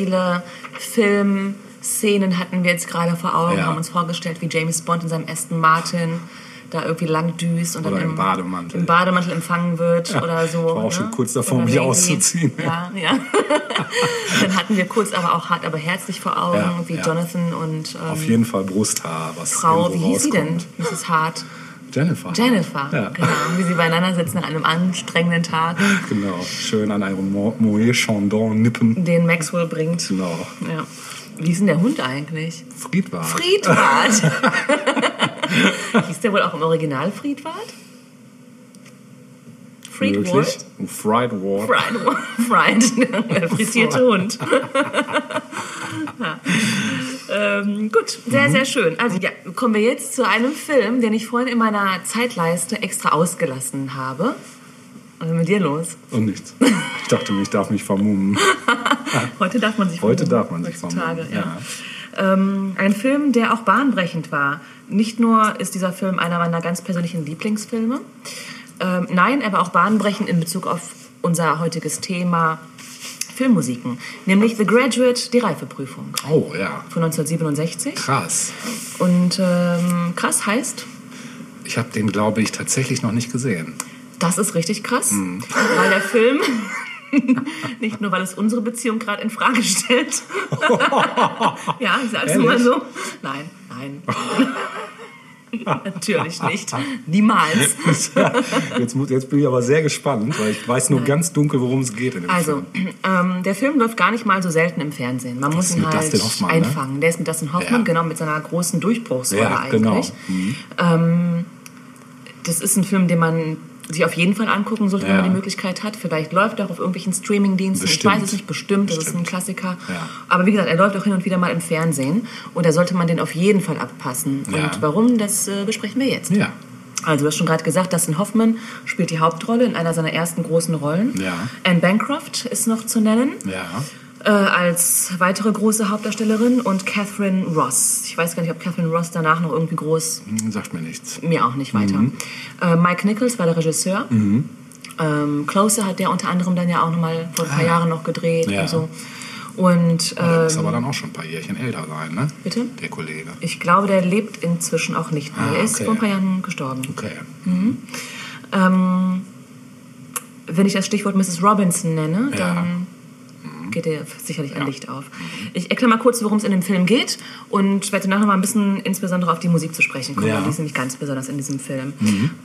Viele Filmszenen hatten wir jetzt gerade vor Augen, Ja. haben uns vorgestellt, wie James Bond in seinem Aston Martin da irgendwie lang düst und dann Oder im im, Bademantel. im Bademantel empfangen wird oder so. war auch ne? schon kurz davor, Oder mich Lady. auszuziehen. Ja, ja. dann hatten wir kurz aber auch hart, aber herzlich vor Augen, Ja, wie ja. Jonathan und ähm, Auf jeden Fall Brusthaar, was Frau, wie hieß sie denn? rauskommt. Mrs. Hart. Jennifer. Jennifer, Ja. genau. Wie sie beieinander sitzen an einem anstrengenden Tag, Genau, schön an einem Mo- Moet Chandon nippen. den Maxwell bringt. Genau. Ja. Wie hieß denn der Hund eigentlich? Friedwart. Friedwart. hieß der wohl auch im Original Friedwart? Friedwart? Möglich. Fried Ward. Fried, fried. der frittierte Hund. ja. ähm, gut, sehr, Mhm. sehr schön. Also ja, kommen wir jetzt zu einem Film, den ich vorhin in meiner Zeitleiste extra ausgelassen habe. Was ist mit dir los? Und nichts. Ich dachte, ich darf mich vermummen. Heute darf man sich Heute vermummen, darf man sich heutzutage, vermummen, ja. Ähm, ein Film, der auch bahnbrechend war. Nicht nur ist dieser Film einer meiner ganz persönlichen Lieblingsfilme, ähm, nein, aber auch bahnbrechend in Bezug auf unser heutiges Thema Filmmusiken, nämlich The Graduate, die Reifeprüfung Oh ja, von 1967. krass. Und ähm, krass heißt, Ich habe den, glaube ich, tatsächlich noch nicht gesehen. das ist richtig krass, Hm. weil der Film nicht nur, weil es unsere Beziehung gerade in Frage stellt. ja, ich sag's nur mal so. Nein, nein. Natürlich nicht. Niemals. Jetzt, muss, jetzt bin ich aber sehr gespannt, weil ich weiß nur ganz dunkel, worum es geht Also, Film. ähm, der Film läuft gar nicht mal so selten im Fernsehen. Man muss ist ihn halt Hoffmann, ne? einfangen. Der ist mit Dustin Hoffmann, Ja. genau, mit seiner großen Durchbruchsrolle Ja, genau. eigentlich. Ähm, das ist ein Film, den man sich auf jeden Fall angucken sollte, wenn Ja. man die Möglichkeit hat. Vielleicht läuft er auch auf irgendwelchen Streamingdiensten. Ich Bestimmt. weiß es nicht, bestimmt, das ist ein Bestimmt. Klassiker. Ja. Aber wie gesagt, er läuft auch hin und wieder mal im Fernsehen. Und da sollte man den auf jeden Fall abpassen. Ja. Und warum, das äh, besprechen wir jetzt. Ja. Also du hast schon gerade gesagt, Dustin Hoffman spielt die Hauptrolle in einer seiner ersten großen Rollen. Ja. Anne Bancroft ist noch zu nennen Ja. Äh, als weitere große Hauptdarstellerin und Catherine Ross. Ich weiß gar nicht, ob Catherine Ross danach noch irgendwie groß, Hm, Sagt mir nichts. mir auch nicht weiter. Äh, Mike Nichols war der Regisseur. Ähm, Closer hat der unter anderem dann ja auch noch mal vor ein paar Jahren noch gedreht Ja. und so. Und Der muss ähm, aber dann auch schon ein paar Jährchen älter sein, ne? Bitte? Der Kollege. ich glaube, der lebt inzwischen auch nicht mehr. Ah, er ist okay. vor ein paar Jahren gestorben. Okay. Ähm, wenn ich das Stichwort Mrs. Robinson nenne, Ja. dann geht dir sicherlich ein Licht auf. Ich erkläre mal kurz, worum es in dem Film geht und werde nachher mal ein bisschen insbesondere auf die Musik zu sprechen kommen. Ja. Die ist nämlich ganz besonders in diesem Film.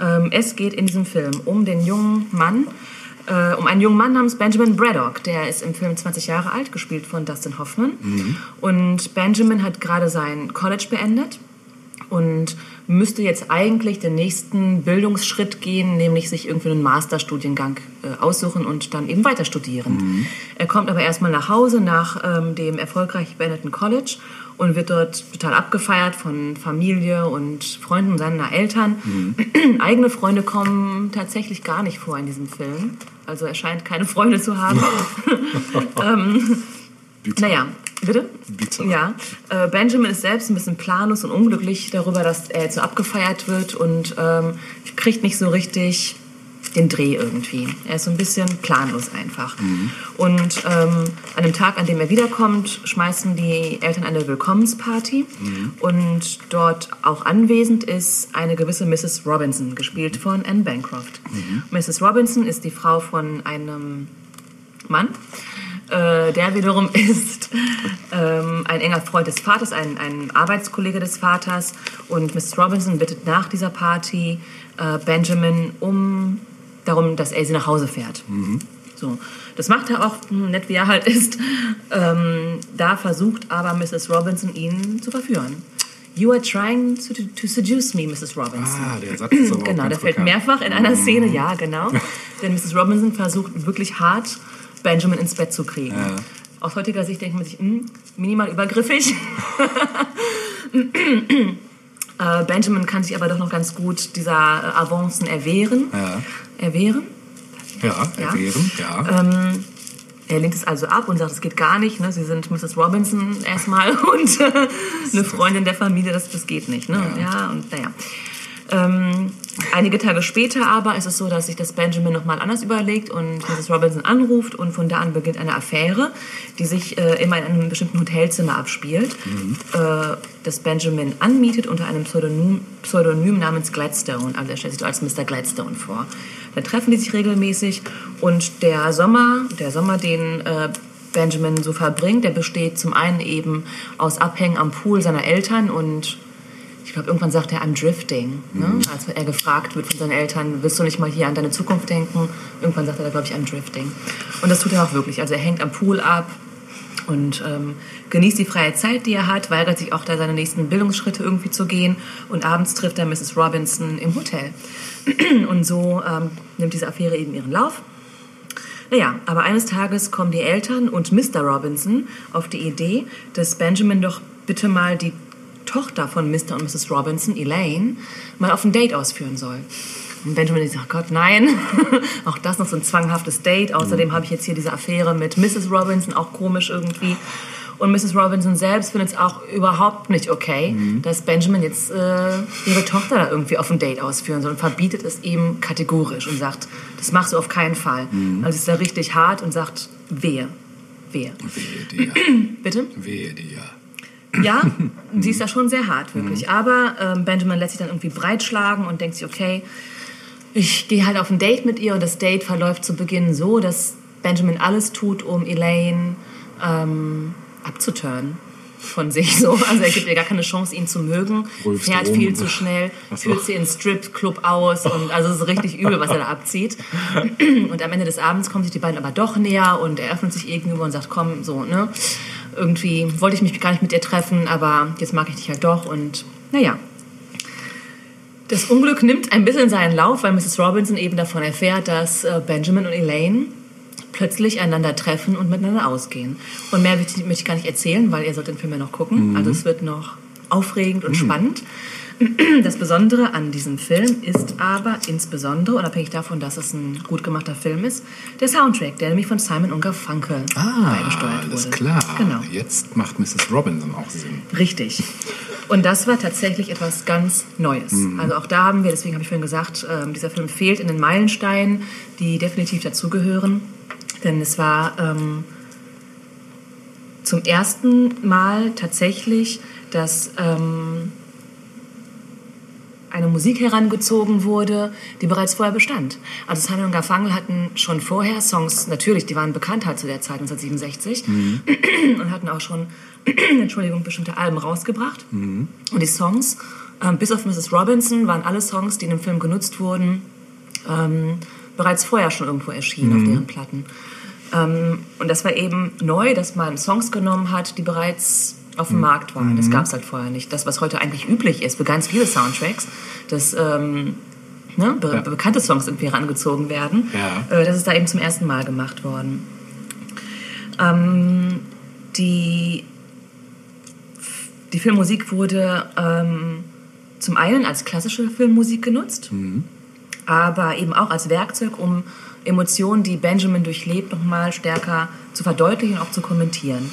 Ähm, es geht in diesem Film um den jungen Mann, äh, um einen jungen Mann namens Benjamin Braddock. Der ist im Film 20 Jahre alt, gespielt von Dustin Hoffman. Und Benjamin hat gerade sein College beendet und müsste jetzt eigentlich den nächsten Bildungsschritt gehen, nämlich sich irgendwie einen Masterstudiengang äh, aussuchen und dann eben weiter studieren. Er kommt aber erstmal nach Hause nach ähm, dem erfolgreich beendeten College und wird dort total abgefeiert von Familie und Freunden seiner Eltern. Eigene Freunde kommen tatsächlich gar nicht vor in diesem Film. Also er scheint keine Freunde zu haben. Bitte. Naja, bitte? Bitte. Ja, äh, Benjamin ist selbst ein bisschen planlos und unglücklich darüber, dass er jetzt so abgefeiert wird und ähm, kriegt nicht so richtig den Dreh irgendwie. Er ist so ein bisschen planlos einfach. Und ähm, an dem Tag, an dem er wiederkommt, schmeißen die Eltern eine Willkommensparty. Und dort auch anwesend ist eine gewisse Mrs. Robinson, gespielt von Anne Bancroft. Mrs. Robinson ist die Frau von einem Mann. Äh, der wiederum ist ähm, ein enger Freund des Vaters, ein, ein Arbeitskollege des Vaters. Und Mrs. Robinson bittet nach dieser Party äh, Benjamin um darum, dass er sie nach Hause fährt. So, das macht er auch, hm, nett wie er halt ist. Ähm, da versucht aber Mrs. Robinson ihn zu verführen. You are trying to, to seduce me, Mrs. Robinson. Ah, der Satz ist aber Genau, der fällt mehrfach in einer Szene, ja, genau. Denn Mrs. Robinson versucht wirklich hart, Benjamin ins Bett zu kriegen. Ja. Aus heutiger Sicht denkt man sich, hm, minimal übergriffig. äh, Benjamin kann sich aber doch noch ganz gut dieser äh, Avancen erwehren. Ja. Erwehren? Ja, Ja. erwehren, ja. Er lehnt es also ab und sagt, es geht gar nicht. Ne? Sie sind Mrs. Robinson erstmal und äh, eine Freundin der Familie, das, das geht nicht. Ne? Ja. und naja. Ähm, Einige Tage später aber ist es so, dass sich das Benjamin nochmal anders überlegt und Mrs. Robinson anruft und von da an beginnt eine Affäre, die sich äh, immer in einem bestimmten Hotelzimmer abspielt, äh, das Benjamin anmietet unter einem Pseudonym, Pseudonym namens Gladstone. Also er stellt sich so als Mr. Gladstone vor. Da treffen die sich regelmäßig und der Sommer, der Sommer, den äh, Benjamin so verbringt, der besteht zum einen eben aus Abhängen am Pool seiner Eltern und glaube, irgendwann sagt er, I'm drifting. Ne? Als er gefragt wird von seinen Eltern, willst du nicht mal hier an deine Zukunft denken? Irgendwann sagt er, glaube ich, I'm drifting. Und das tut er auch wirklich. Also er hängt am Pool ab und ähm, genießt die freie Zeit, die er hat, weigert sich auch da seine nächsten Bildungsschritte irgendwie zu gehen und abends trifft er Mrs. Robinson im Hotel. und so ähm, nimmt diese Affäre eben ihren Lauf. Naja, aber eines Tages kommen die Eltern und Mr. Robinson auf die Idee, dass Benjamin doch bitte mal die Tochter von Mr. und Mrs. Robinson, Elaine, mal auf ein Date ausführen soll. Und Benjamin sagt, Gott, nein, auch das noch so ein zwanghaftes Date. Außerdem habe ich jetzt hier diese Affäre mit Mrs. Robinson, auch komisch irgendwie. Und Mrs. Robinson selbst findet es auch überhaupt nicht okay, dass Benjamin jetzt äh, ihre Tochter da irgendwie auf ein Date ausführen soll und verbietet es ihm kategorisch und sagt, das machst du auf keinen Fall. Also ist da richtig hart und sagt, wehe, wehe. Wehe dir. Bitte? Wehe dir. Ja, sie ist da schon sehr hart, wirklich. Aber ähm, Benjamin lässt sich dann irgendwie breitschlagen und denkt sich, okay, ich gehe halt auf ein Date mit ihr und das Date verläuft zu Beginn so, dass Benjamin alles tut, um Elaine ähm, abzuturnen von sich so. Also er gibt ihr gar keine Chance, ihn zu mögen, Rülpst fährt rum. viel zu schnell, führt sie ins Stripclub aus und also es ist richtig übel, was er da abzieht. Und am Ende des Abends kommen sich die beiden aber doch näher und er öffnet sich ihr gegenüber und sagt, komm, so, ne, irgendwie wollte ich mich gar nicht mit dir treffen, aber jetzt mag ich dich halt doch und naja. Das Unglück nimmt ein bisschen seinen Lauf, weil Mrs. Robinson eben davon erfährt, dass äh, Benjamin und Elaine plötzlich einander treffen und miteinander ausgehen. Und mehr möchte ich, gar nicht erzählen, weil ihr sollt den Film ja noch gucken. Also es wird noch aufregend und spannend. Das Besondere an diesem Film ist aber insbesondere, unabhängig davon, dass es ein gut gemachter Film ist, der Soundtrack, der nämlich von Simon und Garfunkel Ah, beigesteuert wurde. alles klar. Genau. Jetzt macht Mrs. Robinson auch Sinn. Richtig. Und das war tatsächlich etwas ganz Neues. Also auch da haben wir, deswegen habe ich vorhin gesagt, ähm, dieser Film fehlt in den Meilensteinen, die definitiv dazugehören. Denn es war ähm, zum ersten Mal tatsächlich, dass ähm, eine Musik herangezogen wurde, die bereits vorher bestand. Also Simon und Garfunkel hatten schon vorher Songs, natürlich, die waren bekannt halt zu der Zeit, 1967, und hatten auch schon, Entschuldigung, bestimmte Alben rausgebracht. Und die Songs, ähm, bis auf Mrs. Robinson, waren alle Songs, die in dem Film genutzt wurden, ähm, bereits vorher schon irgendwo erschienen auf deren Platten. Ähm, und das war eben neu, dass man Songs genommen hat, die bereits auf dem Markt waren. Das gab es halt vorher nicht. Das, was heute eigentlich üblich ist für ganz viele Soundtracks, dass ähm, ne, be Ja. bekannte Songs irgendwie herangezogen werden. Ja. Äh, das ist da eben zum ersten Mal gemacht worden. Ähm, die, die Filmmusik wurde ähm, zum einen als klassische Filmmusik genutzt, aber eben auch als Werkzeug, um Emotionen, die Benjamin durchlebt, nochmal stärker zu verdeutlichen und auch zu kommentieren.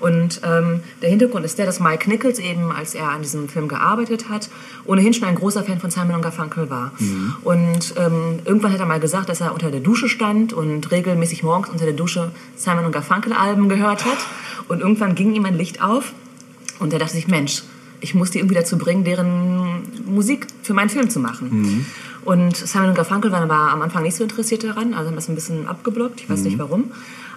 Und ähm, der Hintergrund ist der, dass Mike Nichols eben, als er an diesem Film gearbeitet hat, ohnehin schon ein großer Fan von Simon und Garfunkel war. Und ähm, irgendwann hat er mal gesagt, dass er unter der Dusche stand und regelmäßig morgens unter der Dusche Simon und Garfunkel Alben gehört hat. Und irgendwann ging ihm ein Licht auf und er dachte sich, Mensch, ich muss die irgendwie dazu bringen, deren Musik für meinen Film zu machen. Und Simon und Garfunkel waren aber am Anfang nicht so interessiert daran, also haben das ein bisschen abgeblockt, ich weiß nicht warum.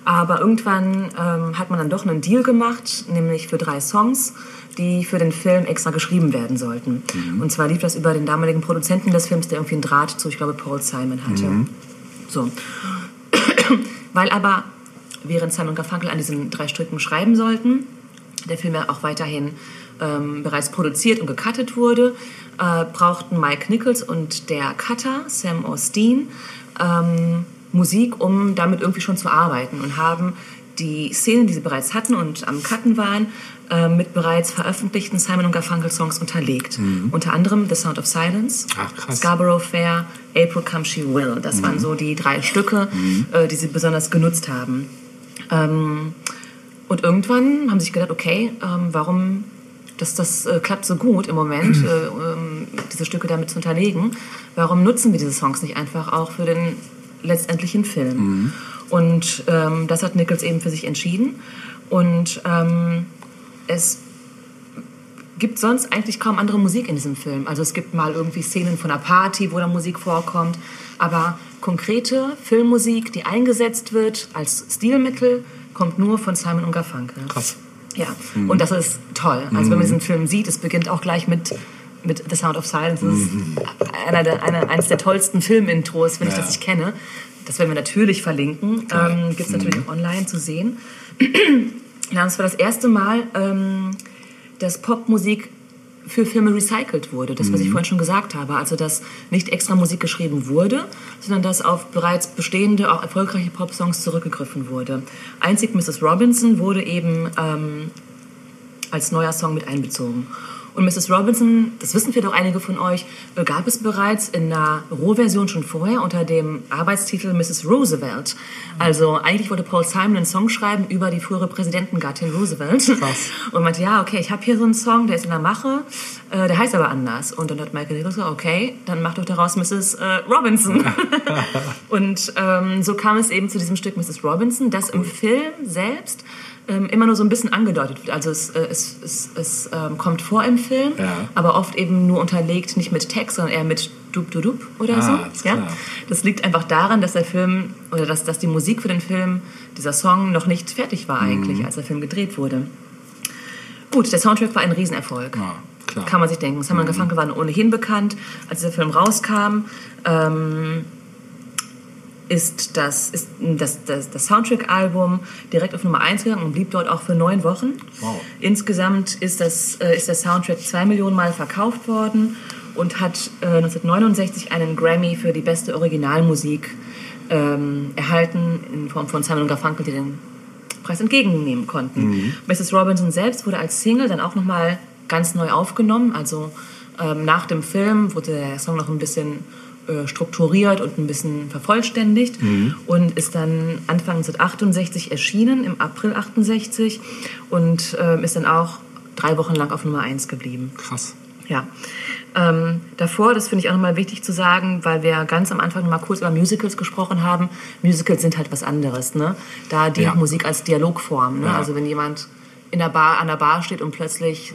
Aber irgendwann ähm, hat man dann doch einen Deal gemacht, nämlich für drei Songs, die für den Film extra geschrieben werden sollten. Und zwar lief das über den damaligen Produzenten des Films, der irgendwie einen Draht zu, ich glaube, Paul Simon hatte. So. Weil aber, während Simon und Garfunkel an diesen drei Stücken schreiben sollten, der Film ja auch weiterhin ähm, bereits produziert und gecuttet wurde, äh, brauchten Mike Nichols und der Cutter, Sam Osteen, ähm, Musik, um damit irgendwie schon zu arbeiten und haben die Szenen, die sie bereits hatten und am Cutten waren, äh, mit bereits veröffentlichten Simon und Garfunkel Songs unterlegt. Unter anderem The Sound of Silence, Ach. Scarborough Fair, April Come She Will. Das waren so die drei Stücke, äh, die sie besonders genutzt haben. Ähm, und irgendwann haben sie sich gedacht, okay, ähm, warum das, das äh, klappt so gut im Moment. Äh, ähm, diese Stücke damit zu unterlegen. Warum nutzen wir diese Songs nicht einfach auch für den letztendlichen Film? Mhm. Und ähm, das hat Nichols eben für sich entschieden. Und ähm, es gibt sonst eigentlich kaum andere Musik in diesem Film. Also es gibt mal irgendwie Szenen von einer Party, wo da Musik vorkommt, aber konkrete Filmmusik, die eingesetzt wird als Stilmittel, kommt nur von Simon und Garfunkel. Krass. Ja, mhm. und das ist toll. Also mhm. wenn man diesen Film sieht, es beginnt auch gleich mit mit The Sound of Silence. Das ist mhm. einer der, einer, eines der tollsten Filmintros, wenn ja. ich das ich kenne. Das werden wir natürlich verlinken. Ähm, Gibt es natürlich mhm. auch online zu sehen. ja, das war das erste Mal, ähm, dass Popmusik für Filme recycelt wurde. Das, was ich mhm. vorhin schon gesagt habe. Also, dass nicht extra Musik geschrieben wurde, sondern dass auf bereits bestehende, auch erfolgreiche Popsongs zurückgegriffen wurde. Einzig Mrs. Robinson wurde eben ähm, als neuer Song mit einbezogen. Und Mrs. Robinson, das wissen wir doch einige von euch, äh, gab es bereits in einer Rohversion schon vorher unter dem Arbeitstitel Mrs. Roosevelt. Also eigentlich wollte Paul Simon einen Song schreiben über die frühere Präsidentengattin Roosevelt. Krass. Und meinte, ja, okay, ich habe hier so einen Song, der ist in der Mache, äh, der heißt aber anders. Und dann hat Michael Nichols gesagt, okay, dann mach doch daraus Mrs. Äh, Robinson. und ähm, so kam es eben zu diesem Stück Mrs. Robinson, das im Film selbst immer nur so ein bisschen angedeutet wird. Also es, äh, es, es, es ähm, kommt vor im Film, ja. aber oft eben nur unterlegt, nicht mit Text, sondern eher mit Dub Dub Dub oder ah, so. Ja? Das liegt einfach daran, dass der Film oder dass, dass die Musik für den Film, dieser Song, noch nicht fertig war eigentlich, mhm. als der Film gedreht wurde. Gut, der Soundtrack war ein Riesenerfolg. Ja, klar. Kann man sich denken. Simon mhm. Garfunkel war ohnehin bekannt, als dieser Film rauskam. Ähm, ist das, ist das, das, das Soundtrack-Album direkt auf Nummer 1 gegangen und blieb dort auch für neun Wochen. Wow. Insgesamt ist, das, äh, ist der Soundtrack zwei Millionen Mal verkauft worden und hat äh, 1969 einen Grammy für die beste Originalmusik ähm, erhalten in Form von Simon Garfunkel, die den Preis entgegennehmen konnten. Mhm. Mrs. Robinson selbst wurde als Single dann auch nochmal ganz neu aufgenommen. Also ähm, nach dem Film wurde der Song noch ein bisschen äh, strukturiert und ein bisschen vervollständigt mhm. und ist dann Anfang 1968 erschienen, im April 68 und äh, ist dann auch drei Wochen lang auf Nummer 1 geblieben. Krass. Ja. Ähm, davor, das finde ich auch nochmal wichtig zu sagen, weil wir ganz am Anfang mal kurz über Musicals gesprochen haben. Musicals sind halt was anderes, ne? Da die ja. Musik als Dialogform, ne? Ja. Also wenn jemand in der Bar, an der Bar steht und plötzlich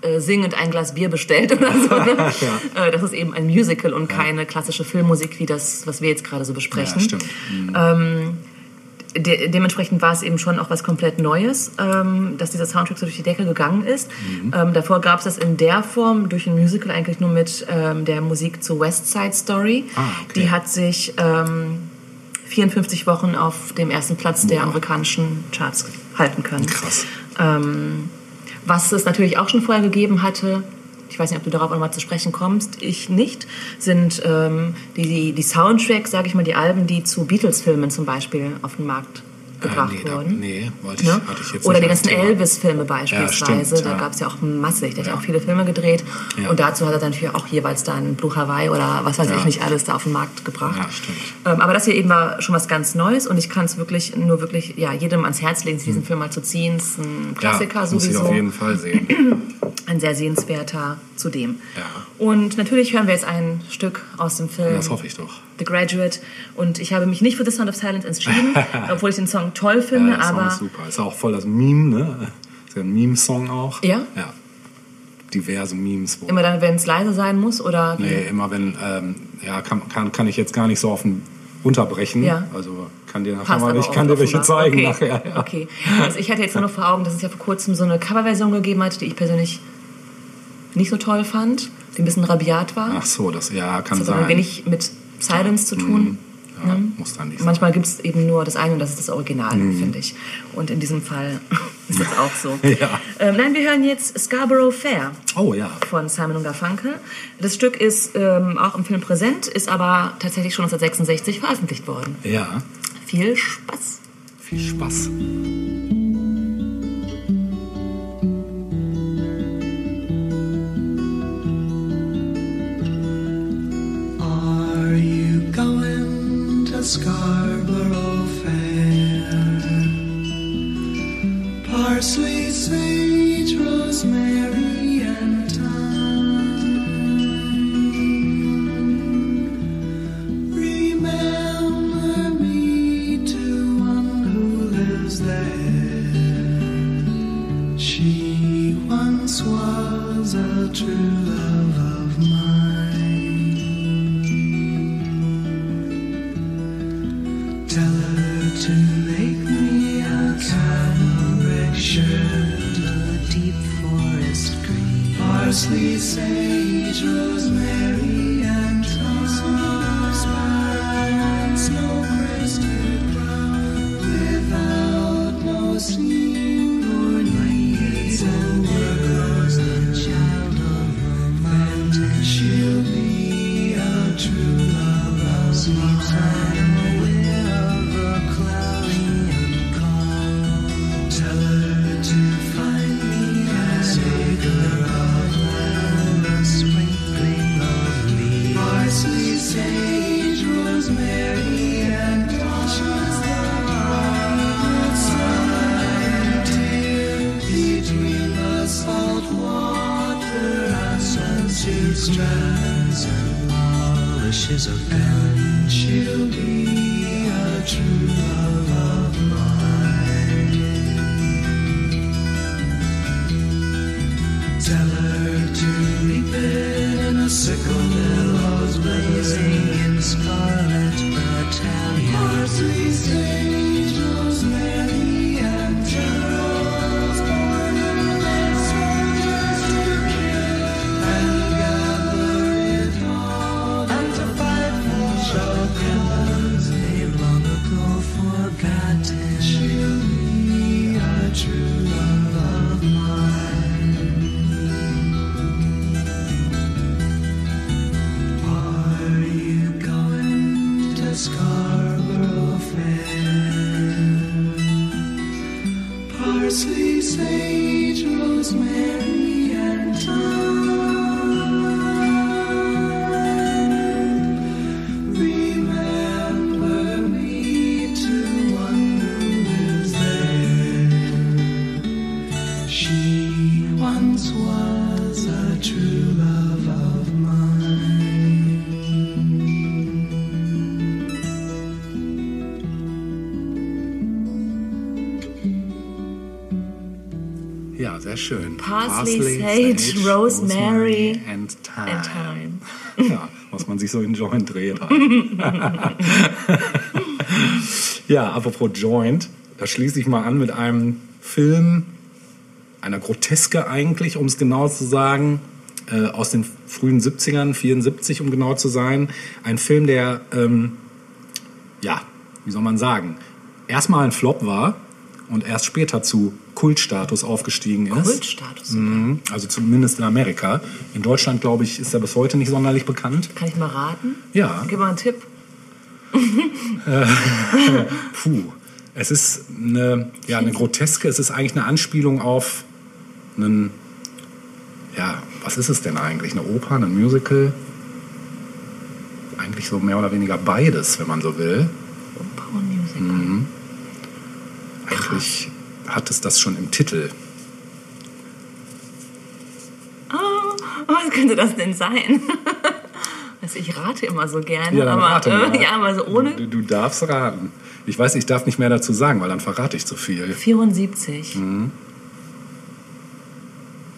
äh, singend ein Glas Bier bestellt oder so. Ne? ja. äh, das ist eben ein Musical und keine klassische Filmmusik wie das, was wir jetzt gerade so besprechen. Ja, stimmt. Mhm. Ähm, de dementsprechend war es eben schon auch was komplett Neues, ähm, dass dieser Soundtrack so durch die Decke gegangen ist. Mhm. Ähm, davor gab es das in der Form durch ein Musical eigentlich nur mit ähm, der Musik zu West Side Story. Ah, okay. Die hat sich 54 ähm, Wochen auf dem ersten Platz wow. der amerikanischen Charts halten können. Krass. Ähm, was es natürlich auch schon vorher gegeben hatte, ich weiß nicht, ob du darauf nochmal zu sprechen kommst, ich nicht, sind ähm, die, die Soundtracks, sage ich mal, die Alben, die zu Beatles-Filmen zum Beispiel auf den Markt gebracht äh, nee, wurden. Da, nee, wollte ich, ja? hatte ich jetzt Oder die ganzen Elvis-Filme beispielsweise. Ja, da gab es ja auch massig. Der hat ja auch viele Filme gedreht. Und dazu hat er dann natürlich auch jeweils dann Blue Hawaii oder was weiß ich nicht alles da auf den Markt gebracht. Ja, stimmt. Ähm, aber das hier eben war schon was ganz Neues und ich kann es wirklich nur wirklich ja, jedem ans Herz legen, diesen hm. Film mal zu ziehen. Es ist ein Klassiker ja, sowieso. Muss ich auf jeden Fall sehen. Ein sehr sehenswerter zudem. Ja. Und natürlich hören wir jetzt ein Stück aus dem Film. Das hoffe ich doch. The Graduate. Und ich habe mich nicht für The Sound of Silence entschieden, obwohl ich den Song toll finde. Ja, der aber Song ist super. Ist auch voll das Meme, ne? Ist ja ein Meme-Song auch. Ja? Ja. Diverse Memes. Immer dann, wenn es leise sein muss? Oder nee, immer wenn, ähm, ja, kann, kann, kann ich jetzt gar nicht so offen unterbrechen. Ja. Also kann dir nachher mal, ich kann dir welche zeigen okay. nachher. Ja. Okay. Also ich hatte jetzt nur vor Augen, dass es ja vor kurzem so eine Coverversion gegeben hat, die ich persönlich nicht so toll fand, die ein bisschen rabiat war. Ach so, das ja kann das sein. hat ein wenig mit Silence zu tun. Mhm. Ja, ne? muss dann nicht Manchmal gibt es eben nur das eine und das ist das Original, mhm. finde ich. Und in diesem Fall ist das auch so. ja. ähm, nein, wir hören jetzt Scarborough Fair oh, ja. von Simon Garfunkel. Das Stück ist ähm, auch im Film präsent, ist aber tatsächlich schon 1966 veröffentlicht worden. Ja. Viel Spaß. Viel Spaß. Scarborough Fair. Parsley, sage, rosemary, true love of mine. Schön. Parsley, Sage, Rosemary and Thyme. and Thyme. Ja, was man sich so in Joint dreht. Halt. ja, apropos Joint, da schließe ich mal an mit einem Film, einer Groteske eigentlich, um es genau zu sagen, äh, aus den frühen 70ern, 74 um genau zu sein. Ein Film, der, ähm, ja, wie soll man sagen, erstmal ein Flop war und erst später zu Kultstatus aufgestiegen ist. Kultstatus. Mhm, Also zumindest in Amerika. In Deutschland, glaube ich, ist er bis heute nicht sonderlich bekannt. Kann ich mal raten? Ja, Gib mal einen Tipp. puh. Es ist eine, ja, eine Groteske, es ist eigentlich eine Anspielung auf einen, ja, was ist es denn eigentlich? Eine Oper, ein Musical? Eigentlich so mehr oder weniger beides, wenn man so will. Oper und Musical. Mhm. Eigentlich hat es das schon im Titel. Oh, was könnte das denn sein? Also ich rate immer so gerne, Ja, aber, rate mal. äh, ja, aber so ohne. Du, du darfst raten. Ich weiß, ich darf nicht mehr dazu sagen, weil dann verrate ich zu viel. 74. Mhm.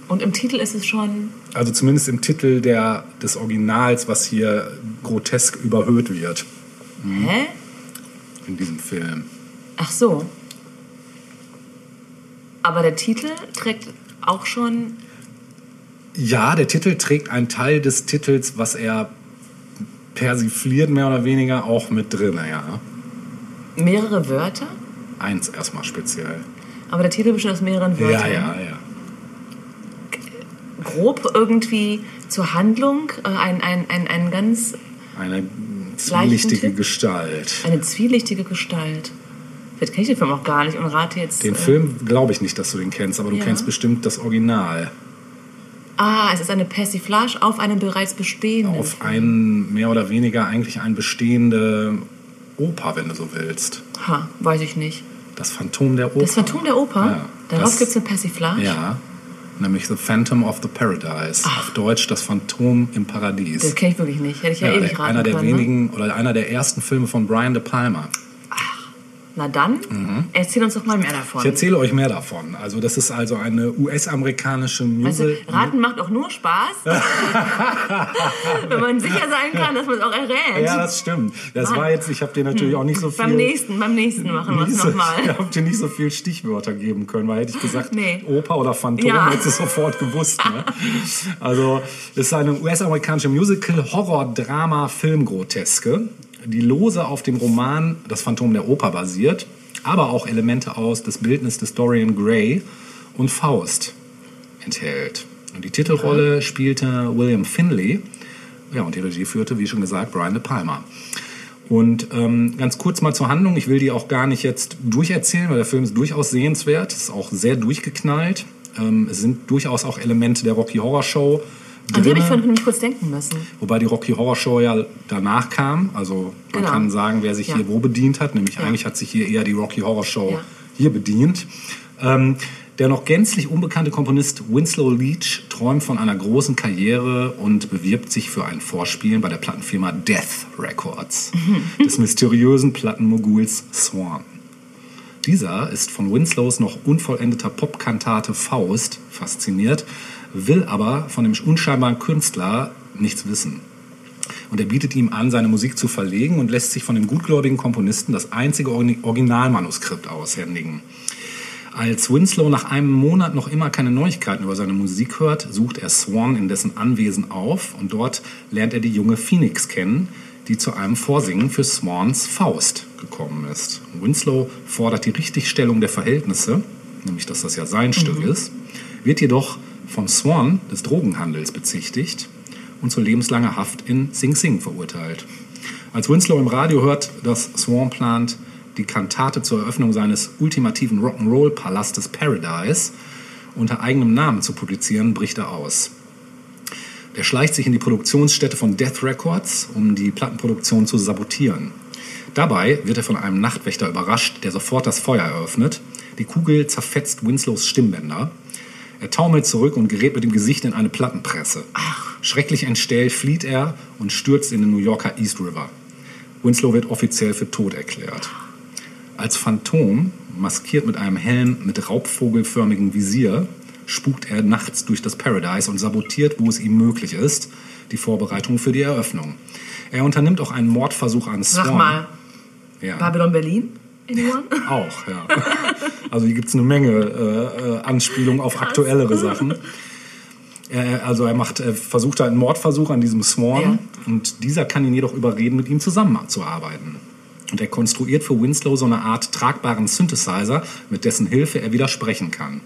Und im Titel ist es schon. Also zumindest im Titel der, des Originals, was hier grotesk überhöht wird Hä? in diesem Film. Ach so. Aber der Titel trägt auch schon. Ja, der Titel trägt einen Teil des Titels, was er persifliert, mehr oder weniger, auch mit drin. Ja. mehrere Wörter. Eins erstmal speziell. Aber der Titel besteht aus mehreren Ja, Wörtern. ja, ja. Grob irgendwie zur Handlung. Äh, ein, ein, ein, ein ganz. Eine zwielichtige? Gestalt. Eine zwielichtige Gestalt. Vielleicht kenne ich den Film auch gar nicht und rate jetzt. Den äh, Film glaube ich nicht, dass du den kennst, aber du Ja. kennst bestimmt das Original. Ah, es ist eine Persiflage auf einen bereits bestehenden. Auf Film. ein, mehr oder weniger eigentlich eine bestehende Oper, wenn du so willst. Ha, weiß ich nicht. Das Phantom der Oper. Das Phantom der Oper? Ja, Darauf gibt es eine Persiflage? Ja, nämlich The Phantom of the Paradise. Ach. Auf Deutsch das Phantom im Paradies. Das kenne ich wirklich nicht. Hätte ich ja, Ja, ewig der, raten einer der können. ne? wenigen oder einer der ersten Filme von Brian De Palma. Na dann, erzähl uns doch mal mehr davon. Ich erzähle euch mehr davon. Also das ist also eine US-amerikanische Musical. Raten macht auch nur Spaß, wenn man sicher sein kann, dass man es auch errät. ja, das stimmt. Das Mann. war jetzt, ich habe dir natürlich auch nicht so viel... beim nächsten, beim nächsten machen wir es nochmal. Ich habe dir nicht so viel Stichwörter geben können, weil hätte ich gesagt Nee. Oper oder Phantom, Ja. hättest du sofort gewusst. Ne? Also es ist eine US-amerikanische Musical, Horror, Drama, Filmgroteske, die lose auf dem Roman Das Phantom der Oper basiert, aber auch Elemente aus des Bildnis des Dorian Gray und Faust enthält. Und die Titelrolle spielte William Finley. Ja, und die Regie führte, wie schon gesagt, Brian De Palma. Und ähm, ganz kurz mal zur Handlung. Ich will die auch gar nicht jetzt durcherzählen, weil der Film ist durchaus sehenswert. Es ist auch sehr durchgeknallt. Ähm, es sind durchaus auch Elemente der Rocky Horror Show. An die habe ich vorhin nämlich kurz denken müssen. Wobei die Rocky Horror Show ja danach kam. Also man Genau. kann sagen, wer sich Ja. hier wo bedient hat. Nämlich Ja. eigentlich hat sich hier eher die Rocky Horror Show Ja. hier bedient. Ähm, der noch gänzlich unbekannte Komponist Winslow Leach träumt von einer großen Karriere und bewirbt sich für ein Vorspielen bei der Plattenfirma Death Records des mysteriösen Plattenmoguls Swan. Dieser ist von Winslows noch unvollendeter Popkantate Faust fasziniert, will aber von dem unscheinbaren Künstler nichts wissen. Und er bietet ihm an, seine Musik zu verlegen und lässt sich von dem gutgläubigen Komponisten das einzige Originalmanuskript aushändigen. Als Winslow nach einem Monat noch immer keine Neuigkeiten über seine Musik hört, sucht er Swan in dessen Anwesen auf und dort lernt er die junge Phoenix kennen, die zu einem Vorsingen für Swans Faust gekommen ist. Winslow fordert die Richtigstellung der Verhältnisse, nämlich dass das ja sein Stück ist, wird jedoch von Swan des Drogenhandels bezichtigt und zu lebenslanger Haft in Sing Sing verurteilt. Als Winslow im Radio hört, dass Swan plant, die Kantate zur Eröffnung seines ultimativen Rock'n'Roll-Palastes Paradise unter eigenem Namen zu publizieren, bricht er aus. Der schleicht sich in die Produktionsstätte von Death Records, um die Plattenproduktion zu sabotieren. Dabei wird er von einem Nachtwächter überrascht, der sofort das Feuer eröffnet. Die Kugel zerfetzt Winslows Stimmbänder. Er taumelt zurück und gerät mit dem Gesicht in eine Plattenpresse. Schrecklich entstellt flieht er und stürzt in den New Yorker East River. Winslow wird offiziell für tot erklärt. Als Phantom, maskiert mit einem Helm mit raubvogelförmigem Visier, spukt er nachts durch das Paradise und sabotiert, wo es ihm möglich ist, die Vorbereitungen für die Eröffnung. Er unternimmt auch einen Mordversuch an Swan. Sag mal, Ja. Babylon Berlin? Auch, ja. Also hier gibt es eine Menge äh, äh, Anspielungen auf aktuellere Sachen. Er, also er macht, er versucht da einen Mordversuch an diesem Swan Ja. und dieser kann ihn jedoch überreden, mit ihm zusammenzuarbeiten. Und er konstruiert für Winslow so eine Art tragbaren Synthesizer, mit dessen Hilfe er widersprechen kann.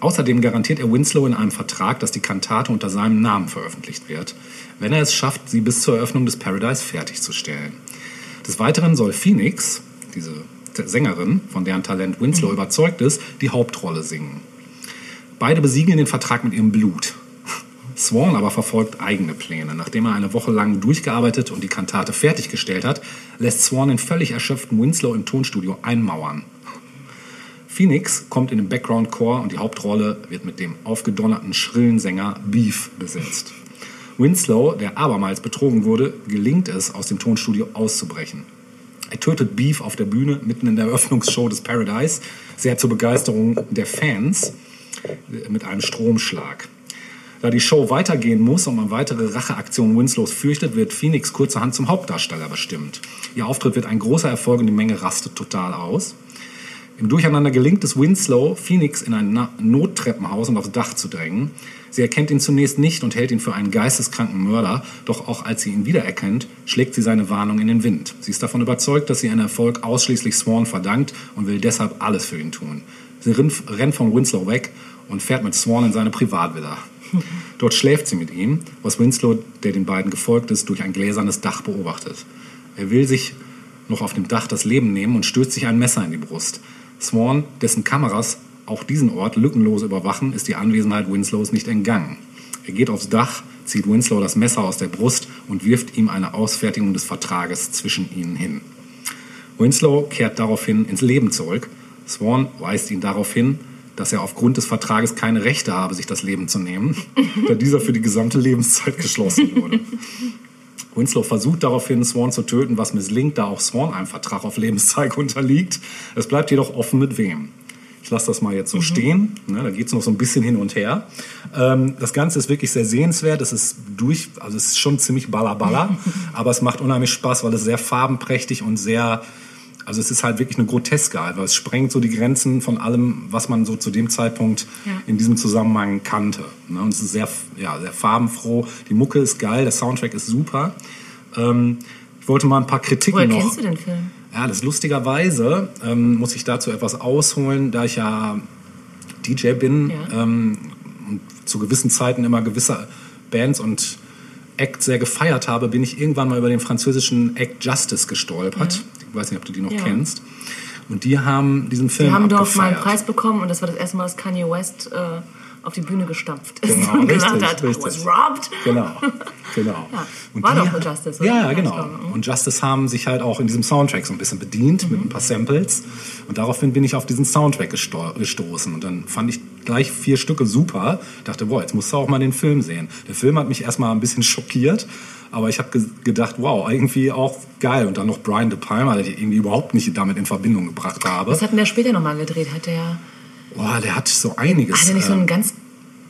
Außerdem garantiert er Winslow in einem Vertrag, dass die Kantate unter seinem Namen veröffentlicht wird, wenn er es schafft, sie bis zur Eröffnung des Paradise fertigzustellen. Des Weiteren soll Phoenix, diese Sängerin, von deren Talent Winslow überzeugt ist, die Hauptrolle singen. Beide besiegeln den Vertrag mit ihrem Blut. Swan aber verfolgt eigene Pläne. Nachdem er eine Woche lang durchgearbeitet und die Kantate fertiggestellt hat, lässt Swan den völlig erschöpften Winslow im Tonstudio einmauern. Phoenix kommt in den Background-Chor und die Hauptrolle wird mit dem aufgedonnerten, schrillen Sänger Beef besetzt. Winslow, der abermals betrogen wurde, gelingt es, aus dem Tonstudio auszubrechen. Er tötet Beef auf der Bühne mitten in der Eröffnungsshow des Paradise, sehr zur Begeisterung der Fans, mit einem Stromschlag. Da die Show weitergehen muss und man weitere Racheaktionen Winslows fürchtet, wird Phoenix kurzerhand zum Hauptdarsteller bestimmt. Ihr Auftritt wird ein großer Erfolg und die Menge rastet total aus. Im Durcheinander gelingt es Winslow, Phoenix in ein Na- Nottreppenhaus und aufs Dach zu drängen. Sie erkennt ihn zunächst nicht und hält ihn für einen geisteskranken Mörder, doch auch als sie ihn wiedererkennt, schlägt sie seine Warnung in den Wind. Sie ist davon überzeugt, dass sie ihren Erfolg ausschließlich Swan verdankt und will deshalb alles für ihn tun. Sie rennt von Winslow weg und fährt mit Swan in seine Privatvilla. Dort schläft sie mit ihm, was Winslow, der den beiden gefolgt ist, durch ein gläsernes Dach beobachtet. Er will sich noch auf dem Dach das Leben nehmen und stößt sich ein Messer in die Brust. Swan, dessen Kameras auch diesen Ort lückenlos überwachen, ist die Anwesenheit Winslows nicht entgangen. Er geht aufs Dach, zieht Winslow das Messer aus der Brust und wirft ihm eine Ausfertigung des Vertrages zwischen ihnen hin. Winslow kehrt daraufhin ins Leben zurück. Swan weist ihn darauf hin, dass er aufgrund des Vertrages keine Rechte habe, sich das Leben zu nehmen, da dieser für die gesamte Lebenszeit geschlossen wurde. Winslow versucht daraufhin, Swan zu töten, was misslingt, da auch Swan einem Vertrag auf Lebenszeit unterliegt. Es bleibt jedoch offen, mit wem. Ich lasse das mal jetzt so stehen. Ne, da geht es noch so ein bisschen hin und her. Ähm, das Ganze ist wirklich sehr sehenswert. Es ist durch, also es ist schon ziemlich ballerballer, aber es macht unheimlich Spaß, weil es sehr farbenprächtig und sehr, also es ist halt wirklich eine Groteske, weil es sprengt so die Grenzen von allem, was man so zu dem Zeitpunkt Ja. in diesem Zusammenhang kannte. Ne? Und es ist sehr, ja, sehr farbenfroh. Die Mucke ist geil, der Soundtrack ist super. Ähm, ich wollte mal ein paar Kritiken Woher noch. kennst du den Film? Ja, das lustigerweise ähm, muss ich dazu etwas ausholen, da ich ja DJ bin Ja. ähm, und zu gewissen Zeiten immer gewisse Bands und Acts sehr gefeiert habe, bin ich irgendwann mal über den französischen Act Justice gestolpert. Ich weiß nicht, ob du die noch Ja. kennst. Und die haben diesen Film Die haben dort mal einen. Preis bekommen und das war das erste Mal, dass Kanye West äh, auf die Bühne gestampft ist Genau, und gesagt richtig, hat, I richtig. was robbed. Genau, genau. Ja, Und war doch mit Justice, oder? Ja, Ja, genau. mhm. Und Justice haben sich halt auch in diesem Soundtrack so ein bisschen bedient mit ein paar Samples. Und daraufhin bin ich auf diesen Soundtrack gesto gestoßen. Und dann fand ich gleich vier Stücke super. Dachte, boah, jetzt musst du auch mal den Film sehen. Der Film hat mich erstmal ein bisschen schockiert. Aber ich habe ge gedacht, wow, irgendwie auch geil. Und dann noch Brian De Palma, den ich irgendwie überhaupt nicht damit in Verbindung gebracht habe. Was hat denn der später nochmal gedreht? Hat der, Boah, der hat so einiges. hat er nicht so ähm, einen ganz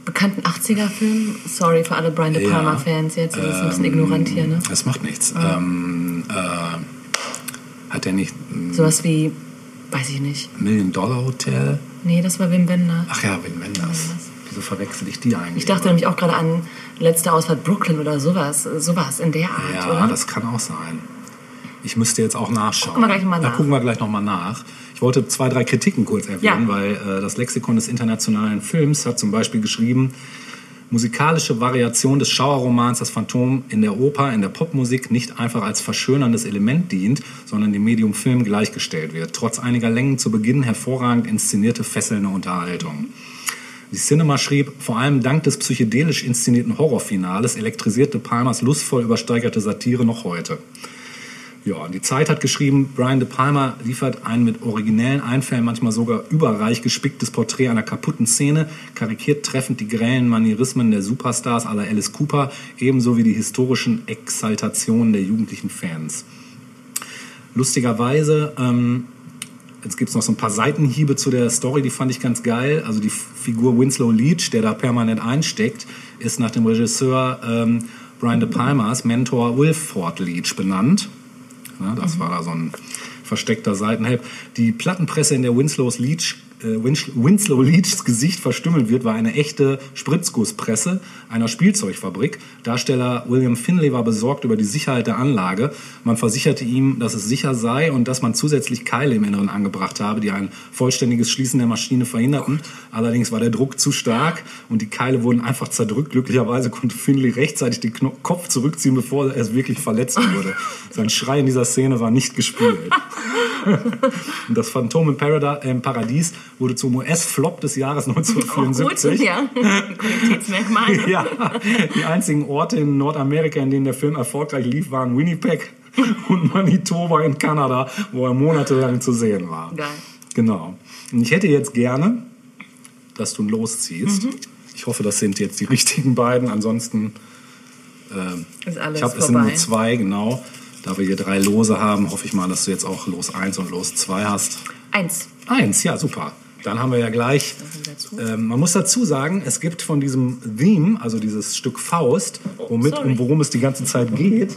bekannten 80er-Film? Sorry für alle Brian De. Palma-Fans jetzt, das ist ein bisschen ignorant hier, ne? Das macht nichts. Ähm, äh, hat er nicht Sowas wie, weiß ich nicht. Million Dollar Hotel? Nee, das war Wim Wenders. Ach ja, Wim Wenders. Wieso verwechsel ich die eigentlich? Ich dachte nämlich auch gerade an letzte Ausfahrt Brooklyn oder sowas. Sowas in der Art, Ja, oder? das kann auch sein. Ich müsste jetzt auch nachschauen. Gucken wir gleich noch mal Da nach. gucken wir gleich nochmal nach. Ich wollte zwei, drei Kritiken kurz erwähnen, Ja. weil äh, das Lexikon des internationalen Films hat zum Beispiel geschrieben, musikalische Variation des Schauerromans Das Phantom in der Oper, in der Popmusik nicht einfach als verschönerndes Element dient, sondern dem Medium Film gleichgestellt wird. Trotz einiger Längen zu Beginn hervorragend inszenierte, fesselnde Unterhaltung. Die Cinema schrieb, vor allem dank des psychedelisch inszenierten Horrorfinales elektrisierte Palmers lustvoll übersteigerte Satire noch heute. Ja, die Zeit hat geschrieben, Brian De Palma liefert ein mit originellen Einfällen manchmal sogar überreich gespicktes Porträt einer kaputten Szene, karikiert treffend die grellen Manierismen der Superstars aller Alice Cooper, ebenso wie die historischen Exaltationen der jugendlichen Fans. Lustigerweise, ähm, jetzt gibt es noch so ein paar Seitenhiebe zu der Story, die fand ich ganz geil. Also die Figur Winslow Leach, der da permanent einsteckt, ist nach dem Regisseur ähm, Brian De Palmas Mentor Wilford Leach benannt. Ja, das war da so ein versteckter Seitenhelp. Die Plattenpresse, in der Winslows Leach, Winslow Leachs Gesicht verstümmelt wird, war eine echte Spritzgusspresse einer Spielzeugfabrik. Darsteller William Finlay war besorgt über die Sicherheit der Anlage. Man versicherte ihm, dass es sicher sei und dass man zusätzlich Keile im Inneren angebracht habe, die ein vollständiges Schließen der Maschine verhinderten. Allerdings war der Druck zu stark und die Keile wurden einfach zerdrückt. Glücklicherweise konnte Finlay rechtzeitig den Kopf zurückziehen, bevor er wirklich verletzt wurde. Sein Schrei in dieser Szene war nicht gespielt. Und das Phantom im, Parada im Paradies wurde zum US-Flop des Jahres Oh, gut, 1974. ja. Qualitätsmerkmal. Ja, die einzigen Orte in Nordamerika, in denen der Film erfolgreich lief, waren Winnipeg und Manitoba in Kanada, wo er monatelang zu sehen war. Geil. Genau. Und ich hätte jetzt gerne, dass du losziehst. Mhm. Ich hoffe, das sind jetzt die richtigen beiden. Ansonsten, Ist alles ich habe es sind nur zwei, genau. Da wir hier drei Lose haben, hoffe ich mal, dass du jetzt auch Los 1 und Los 2 hast. Eins. Eins, ja, super. Dann haben wir ja gleich. Ähm, man muss dazu sagen, es gibt von diesem Theme, also dieses Stück Faust, womit, sorry. um worum es die ganze Zeit geht,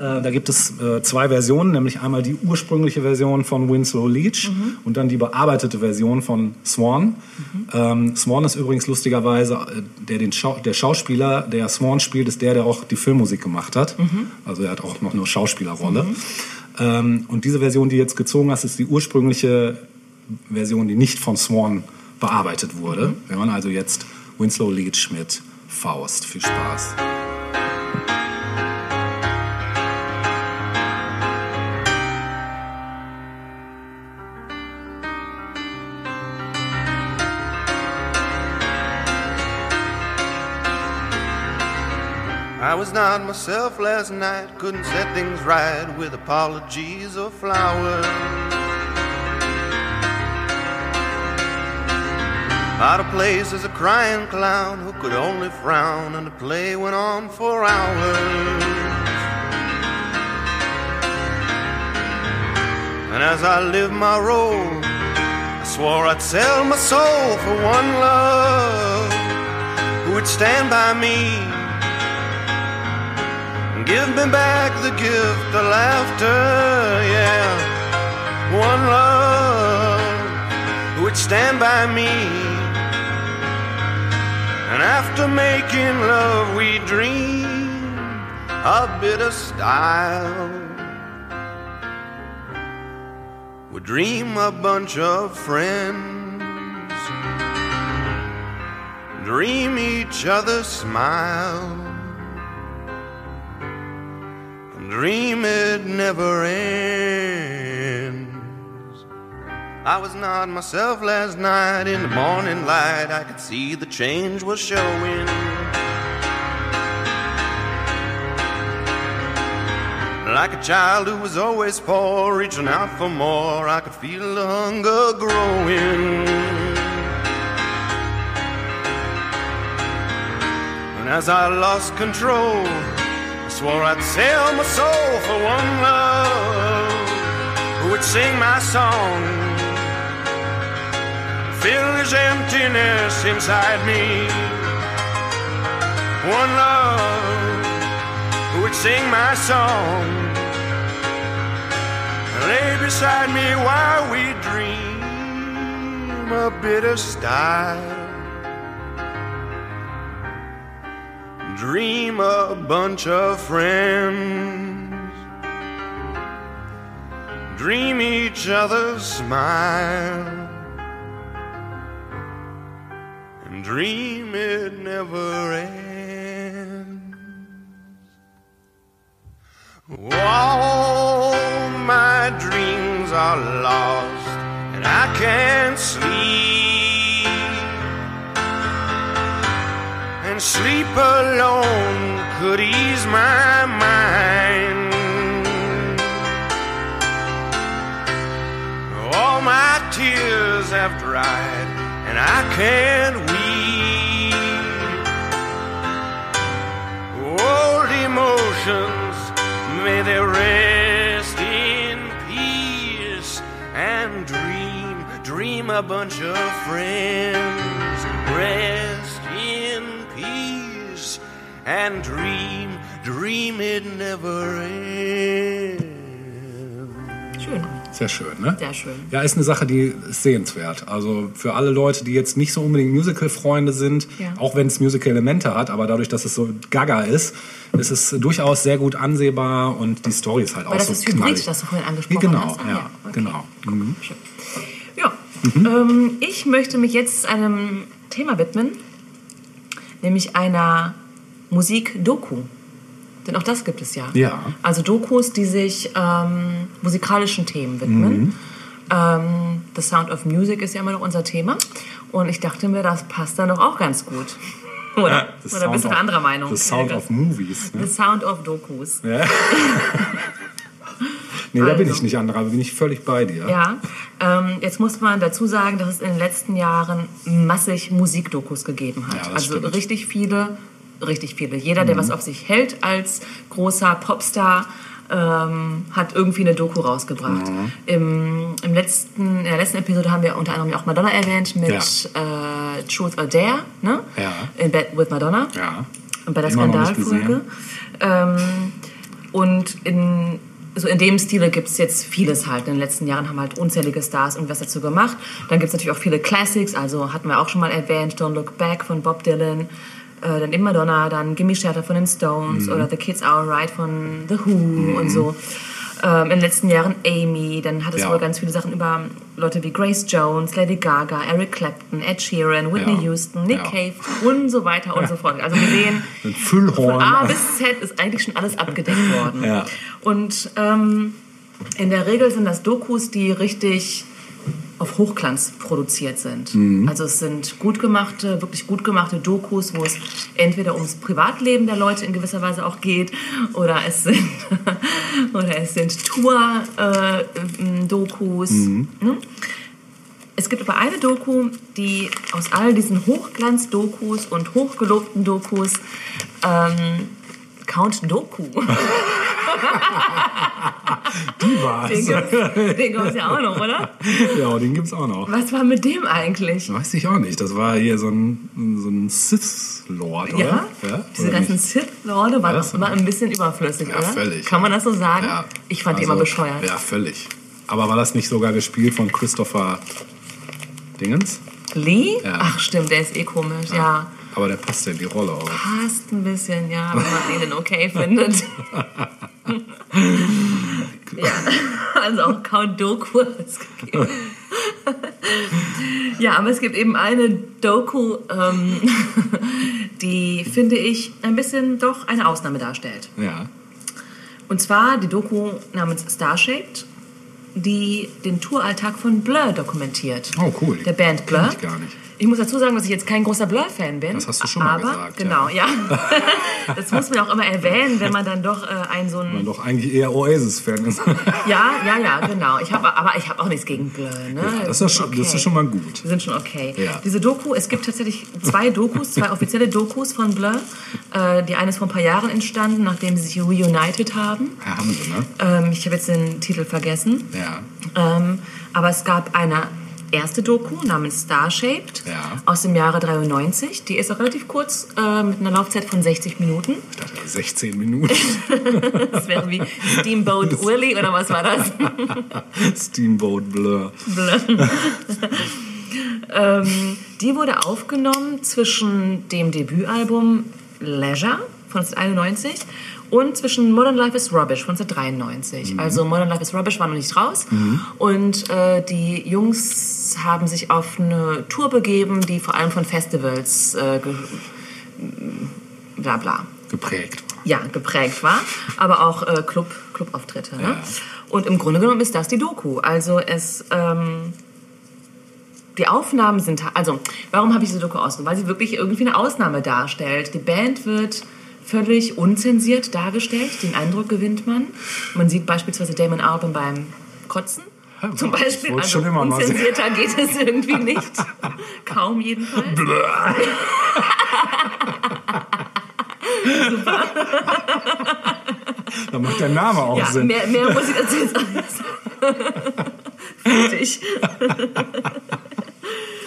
da gibt es äh, zwei Versionen, nämlich einmal die ursprüngliche Version von Winslow Leach und dann die bearbeitete Version von Swan. Ähm, Swan ist übrigens lustigerweise äh, der, den Schau der Schauspieler, der Swan spielt, ist der, der auch die Filmmusik gemacht hat. Also er hat auch noch eine Schauspielerrolle. Ähm, und diese Version, die du jetzt gezogen hast, ist die ursprüngliche Version, die nicht von Swan bearbeitet wurde. Wir hören also jetzt Winslow Leach mit Faust. Viel Spaß. was not myself last night, couldn't set things right with apologies or flowers. Out of place as a crying clown who could only frown, and the play went on for hours. And as I lived my role, I swore I'd sell my soul for one love who would stand by me give me back the gift of laughter, yeah. One love would stand by me. And after making love, we dream a bit of style. We dream a bunch of friends, dream each other smile, dream it never ends. I was not myself last night in the morning light. I could see the change was showing. Like a child who was always poor, reaching out for more, I could feel the hunger growing. And as I lost control, swore I'd sell my soul for one love who would sing my song, fill this emptiness inside me. One love who would sing my song lay beside me while we dream a bit of style. Dream a bunch of friends. Dream each other's smile. And dream it never ends. All my dreams are lost, and I can't sleep. Sleep alone could ease my mind. All my tears have dried, and I can't weep. Old emotions, may they rest in peace and dream, dream a bunch of friends. Rest and dream, dream it never ends. Schön, Sehr schön, ne? sehr schön. Ja, ist eine Sache, die ist sehenswert. Also für alle Leute, die jetzt nicht so unbedingt Musical-Freunde sind, Ja. auch wenn es Musical-Elemente hat, aber dadurch, dass es so gaga ist, ist es durchaus sehr gut ansehbar und die Story ist halt Weil auch das so ist Hybrid, knallig. das du vorhin angesprochen genau, hast. Ah, ja, okay. genau. Mhm. Ja, ähm, ich möchte mich jetzt einem Thema widmen, nämlich einer Musik-Doku. Denn auch das gibt es ja. Ja. Also Dokus, die sich ähm, musikalischen Themen widmen. Mhm. Ähm, The Sound of Music ist ja immer noch unser Thema. Und ich dachte mir, das passt dann doch auch ganz gut. Oder, The oder bist du Sound eine of- andere Meinung? The Sound of Movies. Ne? The Sound of Dokus. Ja. nee, da bin Also. ich nicht anderer, da bin ich völlig bei dir. Ja, ähm, jetzt muss man dazu sagen, dass es in den letzten Jahren massig Musikdokus gegeben hat. Ja, also stimmt. Richtig viele, richtig viele. Jeder, der was auf sich hält als großer Popstar, ähm, hat irgendwie eine Doku rausgebracht. Mhm. Im, im letzten, in der letzten Episode haben wir unter anderem auch Madonna erwähnt mit äh, Truth or Dare, ne? Ja. In Bed with Madonna. Ja. Bei der Skandalfolge. Ähm, und in, so in dem Stile gibt es jetzt vieles halt. In den letzten Jahren haben halt unzählige Stars irgendwas dazu gemacht. Dann gibt es natürlich auch viele Classics, also hatten wir auch schon mal erwähnt, Don't Look Back von Bob Dylan, äh, dann eben Madonna, dann Gimme Shelter von den Stones oder The Kids Are Right von The Who und so. Ähm, in den letzten Jahren Amy, dann hat es Ja. wohl ganz viele Sachen über Leute wie Grace Jones, Lady Gaga, Eric Clapton, Ed Sheeran, Whitney Ja. Houston, Nick Ja. Cave und so weiter und so fort. Also wir sehen, Füllhorn. von A bis Z ist eigentlich schon alles abgedeckt worden. Und ähm, in der Regel sind das Dokus, die richtig auf Hochglanz produziert sind. Mhm. Also es sind gut gemachte, wirklich gut gemachte Dokus, wo es entweder ums Privatleben der Leute in gewisser Weise auch geht oder es sind, oder es sind Tour-Dokus. Mhm. Ne? Es gibt aber eine Doku, die aus all diesen Hochglanz-Dokus und hochgelobten Dokus ähm, Count Doku Die war's. Den gibt's, den ja auch noch, oder? ja, den gibt's auch noch. Was war mit dem eigentlich? Weiß ich auch nicht. Das war hier so ein, so ein Sith-Lord, oder? Ja, diese Oder ganzen? Sith-Lorde waren auch immer ein bisschen überflüssig, Ja, oder? völlig. Kann man das so sagen? Ja. Ich fand die Also, immer bescheuert. Ja, völlig. Aber war das nicht sogar gespielt von Christopher Dingens? Lee? Ja. Ach stimmt, der ist eh komisch, ja. Aber der passt ja in die Rolle auch. Passt ein bisschen, ja, wenn man ihn denn okay findet. ja, also auch Count Doku hat es gegeben. ja, aber es gibt eben eine Doku, ähm, die, finde ich, ein bisschen doch eine Ausnahme darstellt. Ja. Und zwar die Doku namens Starshaped, die den Touralltag von Blur dokumentiert. Oh, cool. Der Band Blur. Kenn ich gar nicht. Ich muss dazu sagen, dass ich jetzt kein großer Blur-Fan bin. Das hast du schon mal aber, gesagt, Genau, ja. das muss man auch immer erwähnen, wenn man dann doch äh, ein so ein Man doch eigentlich eher Oasis-Fan ist. ja, ja, ja, genau. Ich habe, aber ich habe auch nichts gegen Blur. Ne? das, ist schon, das ist schon mal gut. Die sind schon okay. Ja. Diese Doku, es gibt tatsächlich zwei Dokus, zwei offizielle Dokus von Blur. Äh, die eine ist vor ein paar Jahren entstanden, nachdem sie sich reunited haben. Ja, haben sie, ne? Ähm, ich habe jetzt den Titel vergessen. Ja. Ähm, aber es gab eine erste Doku namens Starshaped Ja. aus dem Jahre 93. Die ist auch relativ kurz, äh, mit einer Laufzeit von 60 Minuten. Ich dachte, 16 Minuten. Das wäre wie Steamboat Willie oder was war das? Steamboat Blur. ähm, die wurde aufgenommen zwischen dem Debütalbum Leisure von 1991 und zwischen Modern Life is Rubbish von 1993. Also Modern Life is Rubbish war noch nicht raus und äh, die Jungs haben sich auf eine Tour begeben, die vor allem von Festivals äh, bla bla Geprägt. ja, geprägt war, aber auch äh, Club, Clubauftritte. Ne? Ja. Und im Grunde genommen ist das die Doku. Also es, ähm, die Aufnahmen sind, also warum habe ich diese Doku ausgesucht? Weil sie wirklich irgendwie eine Ausnahme darstellt. Die Band wird völlig unzensiert dargestellt, den Eindruck gewinnt man. Man sieht beispielsweise Damon Albarn beim Kotzen. Zum Beispiel, also schon immer unzensierter geht es irgendwie nicht. Kaum jedenfalls. Da macht der Name auch Ja, Sinn. mehr, mehr muss ich dazu sagen. Fertig.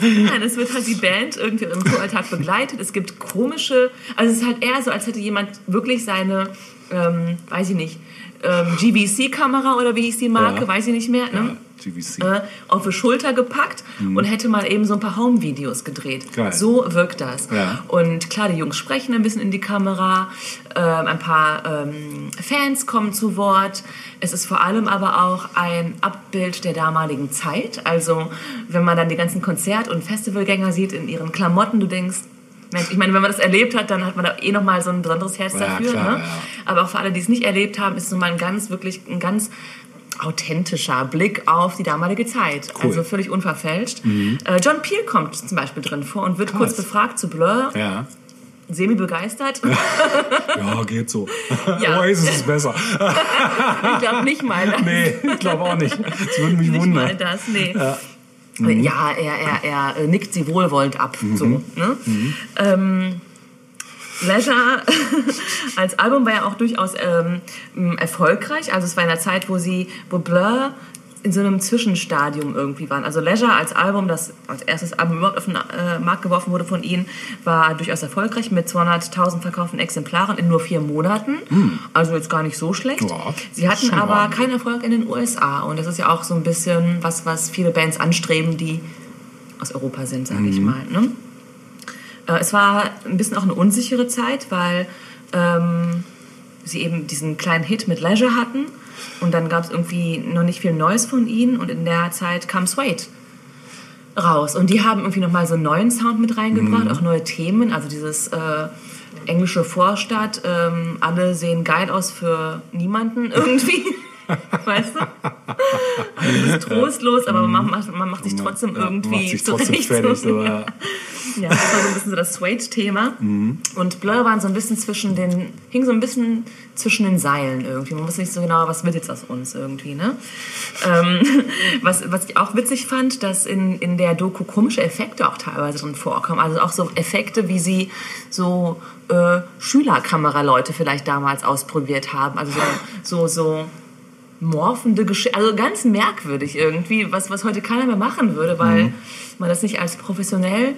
Nein, es wird halt die Band irgendwie im Touralltag begleitet. Es gibt komische, also es ist halt eher so, als hätte jemand wirklich seine, ähm, weiß ich nicht, ähm, GBC-Kamera oder wie hieß die Marke, Ja. weiß ich nicht mehr, ja, ne? GVC. äh, auf die Schulter gepackt und hätte mal eben so ein paar Home-Videos gedreht. Geil. So wirkt das. Ja. Und klar, die Jungs sprechen ein bisschen in die Kamera, ähm, ein paar ähm, Fans kommen zu Wort. Es ist vor allem aber auch ein Abbild der damaligen Zeit. Also wenn man dann die ganzen Konzert- und Festivalgänger sieht in ihren Klamotten, du denkst, Mensch, ich meine, wenn man das erlebt hat, dann hat man da eh noch mal so ein besonderes Herz Ja, dafür. klar, ne? ja. Aber auch für alle, die es nicht erlebt haben, ist es nun mal ein ganz, wirklich ein ganz authentischer Blick auf die damalige Zeit. Cool. Also völlig unverfälscht. Äh, John Peel kommt zum Beispiel drin vor und wird Krass. kurz befragt zu Blur, Ja. semi begeistert. ja, geht so. Ja. Oasis ist besser. ich glaube nicht mal das. Nee, ich glaube auch nicht. Das würde mich Nicht mal wundern. das, nee. Ja, er, er, er äh, nickt sie wohlwollend ab. So, Mhm. ne? Ähm, Leisure als Album war ja auch durchaus ähm, erfolgreich. Also es war in einer Zeit, wo sie, wo Blur in so einem Zwischenstadium irgendwie waren. Also Leisure als Album, das als erstes Album überhaupt auf den äh, Markt geworfen wurde von ihnen, war durchaus erfolgreich mit 200.000 verkauften Exemplaren in nur vier Monaten. Also jetzt gar nicht so schlecht. Hm. Ja, sie hatten aber ordentlich. keinen Erfolg in den USA. Und das ist ja auch so ein bisschen was, was viele Bands anstreben, die aus Europa sind, sage ich mal. Ne? Äh, Es war ein bisschen auch eine unsichere Zeit, weil ähm, sie eben diesen kleinen Hit mit Leisure hatten. Und dann gab es irgendwie noch nicht viel Neues von ihnen. Und in der Zeit kam Suede raus. Und die haben irgendwie nochmal so einen neuen Sound mit reingebracht, auch neue Themen, also dieses äh, englische Vorstadt, ähm, alle sehen geil aus für niemanden irgendwie. Weißt du? Es ist trostlos, aber man macht, man macht sich trotzdem Ja, irgendwie macht sich trotzdem zurecht. fertig. So, ja. Ja, das war so ein bisschen so das Suede-Thema. Und Blur waren so ein bisschen zwischen den, hing so ein bisschen zwischen den Seilen irgendwie. Man wusste nicht so genau, was wird jetzt aus uns irgendwie, ne? Ähm, was, was ich auch witzig fand, dass in, in der Doku komische Effekte auch teilweise drin vorkommen. Also auch so Effekte, wie sie so äh, Schülerkameraleute vielleicht damals ausprobiert haben. Also so, so, so morphende Geschichte, also ganz merkwürdig irgendwie, was, was heute keiner mehr machen würde, weil man das nicht als professionell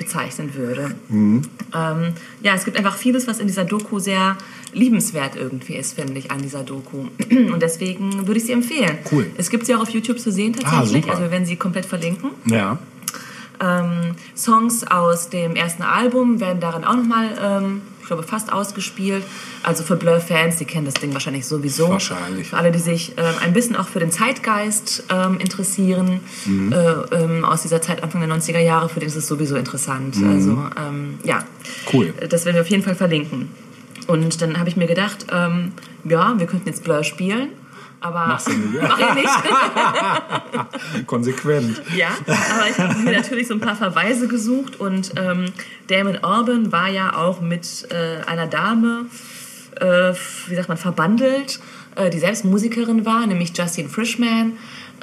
bezeichnen würde. Ähm, ja, es gibt einfach vieles, was in dieser Doku sehr liebenswert irgendwie ist, finde ich, an dieser Doku. Und deswegen würde ich sie empfehlen. Cool. Es gibt sie auch auf YouTube zu sehen tatsächlich, super. also wir werden sie komplett verlinken. Ja. Ähm, Songs aus dem ersten Album werden darin auch nochmal, ähm, glaube, fast ausgespielt. Also für Blur-Fans, die kennen das Ding wahrscheinlich sowieso. Wahrscheinlich. Für alle, die sich ähm, ein bisschen auch für den Zeitgeist ähm, interessieren, äh, ähm, aus dieser Zeit Anfang der 90er Jahre, für den ist es sowieso interessant. Also, ähm, ja. Cool. Das werden wir auf jeden Fall verlinken. Und dann habe ich mir gedacht, ähm, ja, wir könnten jetzt Blur spielen. Aber Machst du nicht, ja. mach ich nicht. Konsequent. Ja, aber ich habe mir natürlich so ein paar Verweise gesucht und ähm, Damon Albarn war ja auch mit äh, einer Dame, äh, wie sagt man, verbandelt, äh, die selbst Musikerin war, nämlich Justine Frischman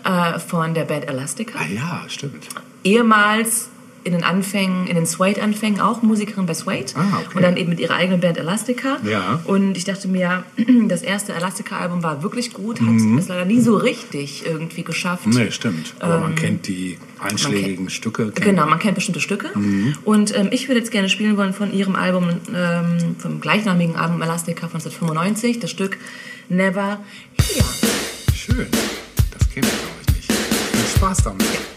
äh, von der Band Elastica. Ah ja, stimmt. Ehemals in den Anfängen, in den Suede-Anfängen auch Musikerin bei Suede Ah, okay. und dann eben mit ihrer eigenen Band Elastica. Ja. Und ich dachte mir, das erste Elastica-Album war wirklich gut, hat Mhm. es leider nie so richtig irgendwie geschafft. Nee, stimmt. Aber man kennt die einschlägigen Stücke. kennt Ähm, Genau, man. kennt bestimmte Stücke. Mhm. Und ähm, ich würde jetzt gerne spielen wollen von ihrem Album, ähm, vom gleichnamigen Album Elastica von 1995, das Stück Never Here. Schön. Das kenne ich, glaube ich, nicht. Viel Spaß damit. Never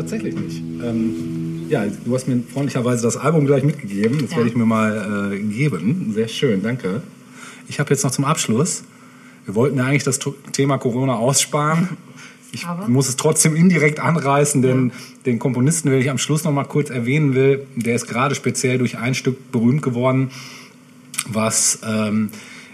tatsächlich nicht. Ähm, ja, du hast mir freundlicherweise das Album gleich mitgegeben. Das Ja. werde ich mir mal äh, geben. Sehr schön, danke. Ich habe jetzt noch zum Abschluss. Wir wollten ja eigentlich das Thema Corona aussparen. Ich Aber? muss es trotzdem indirekt anreißen, denn den Komponisten, den ich am Schluss noch mal kurz erwähnen will, der ist gerade speziell durch ein Stück berühmt geworden, was ähm,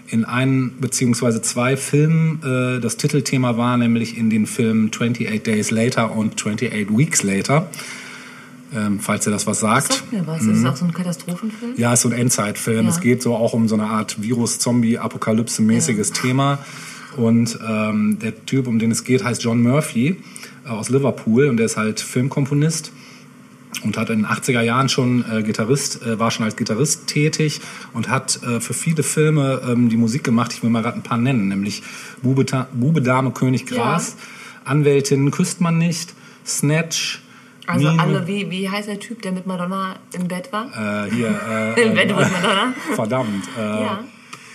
in einem beziehungsweise zwei Filmen äh, das Titelthema war, nämlich in den Filmen 28 Days Later und 28 Weeks Later. Ähm, falls ihr das was sagt. Sagt mir was. Ist das auch so ein Katastrophenfilm? Ja, ist so ein Endzeitfilm. Ja. Es geht so auch um so eine Art Virus-Zombie-Apokalypse-mäßiges Thema. Und ähm, der Typ, um den es geht, heißt John Murphy äh, aus Liverpool und der ist halt Filmkomponist und hat in den 80er Jahren schon äh, Gitarrist, äh, war schon als Gitarrist tätig und hat äh, für viele Filme ähm, die Musik gemacht. Ich will mal gerade ein paar nennen, nämlich Bube, Ta- Bube Dame, König Gras, Anwältin küsst man nicht, Snatch, Also Mine- alle, wie, wie heißt der Typ, der mit Madonna im Bett war? äh, hier, äh, Im Bett mit Madonna? verdammt, äh, Ja.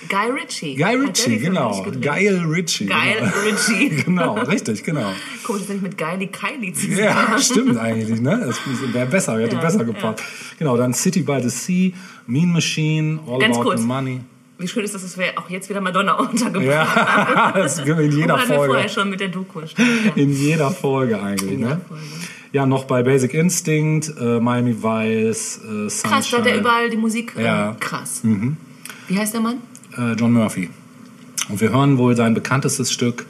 Guy Ritchie. Guy Ritchie, genau. Geil Ritchie. Geil genau. Ritchie. genau, richtig, genau. Komisch, dass nicht mit Geili Kylie zusammen Ja, stimmt eigentlich, ne? Das wäre besser, hätte Ja, besser gepasst. Genau, dann City by the Sea, Mean Machine, All Ganz About kurz. the Money. Wie schön ist das, dass wir auch jetzt wieder Madonna untergebracht Ja, das ist in jeder haben. wir vorher Folge. schon mit der Doku. Ja. In jeder Folge eigentlich, jeder ne? Folge. Ja, noch bei Basic Instinct, äh, Miami Vice, äh, Sunshine. Krass, da hat er überall die Musik. äh, Ja. Mhm. Krass. Wie heißt der Mann? Äh, John Murphy. Und wir hören wohl sein bekanntestes Stück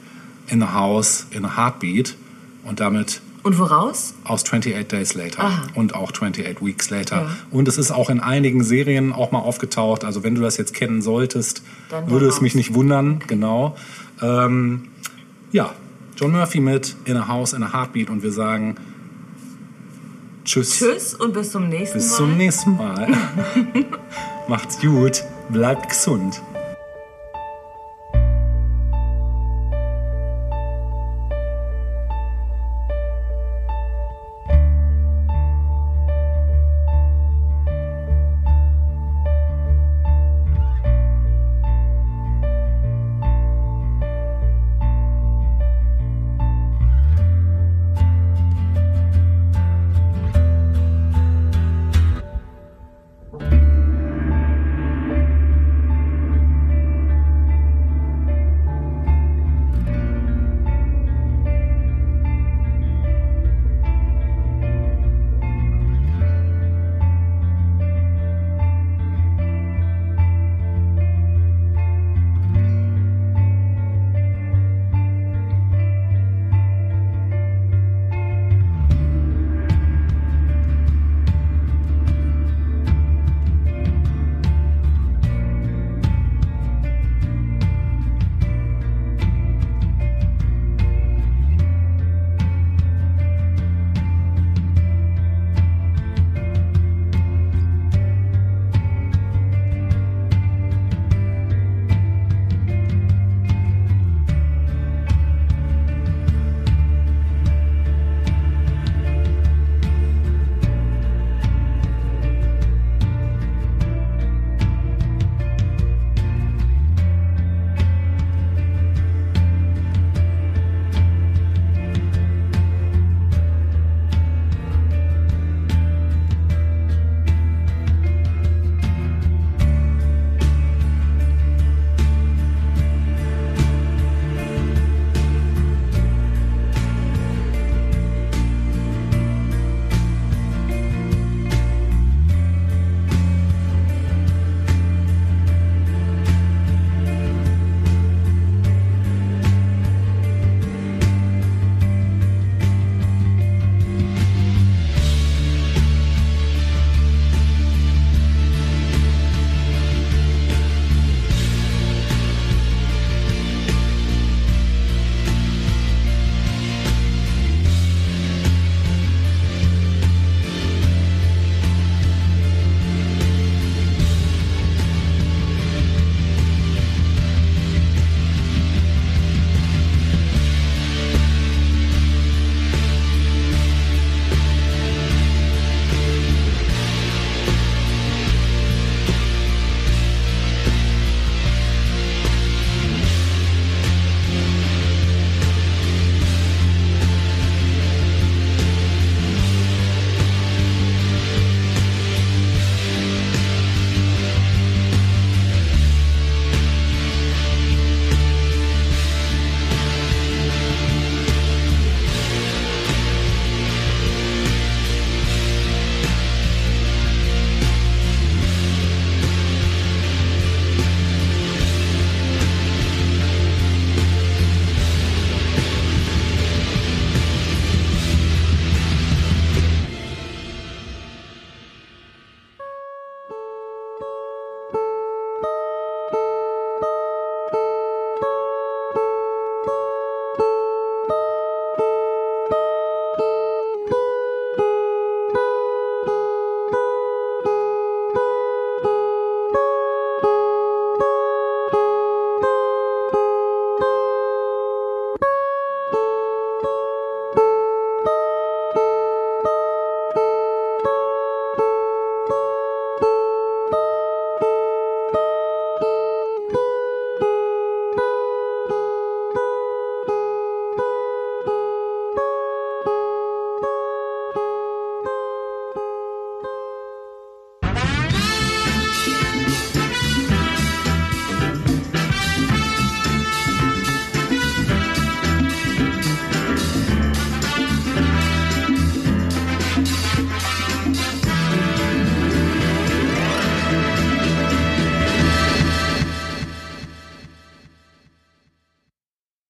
In a House, in a Heartbeat und damit Und woraus? aus 28 Days Later Aha. und auch 28 Weeks Later. Ja. Und es ist auch in einigen Serien auch mal aufgetaucht. Also wenn du das jetzt kennen solltest, Dann würde es mich nicht wundern. Genau. Ähm, ja, John Murphy mit In a House, in a Heartbeat und wir sagen Tschüss. Tschüss und bis zum nächsten Bis Mal. zum nächsten Mal. Macht's gut. Bleibt gesund.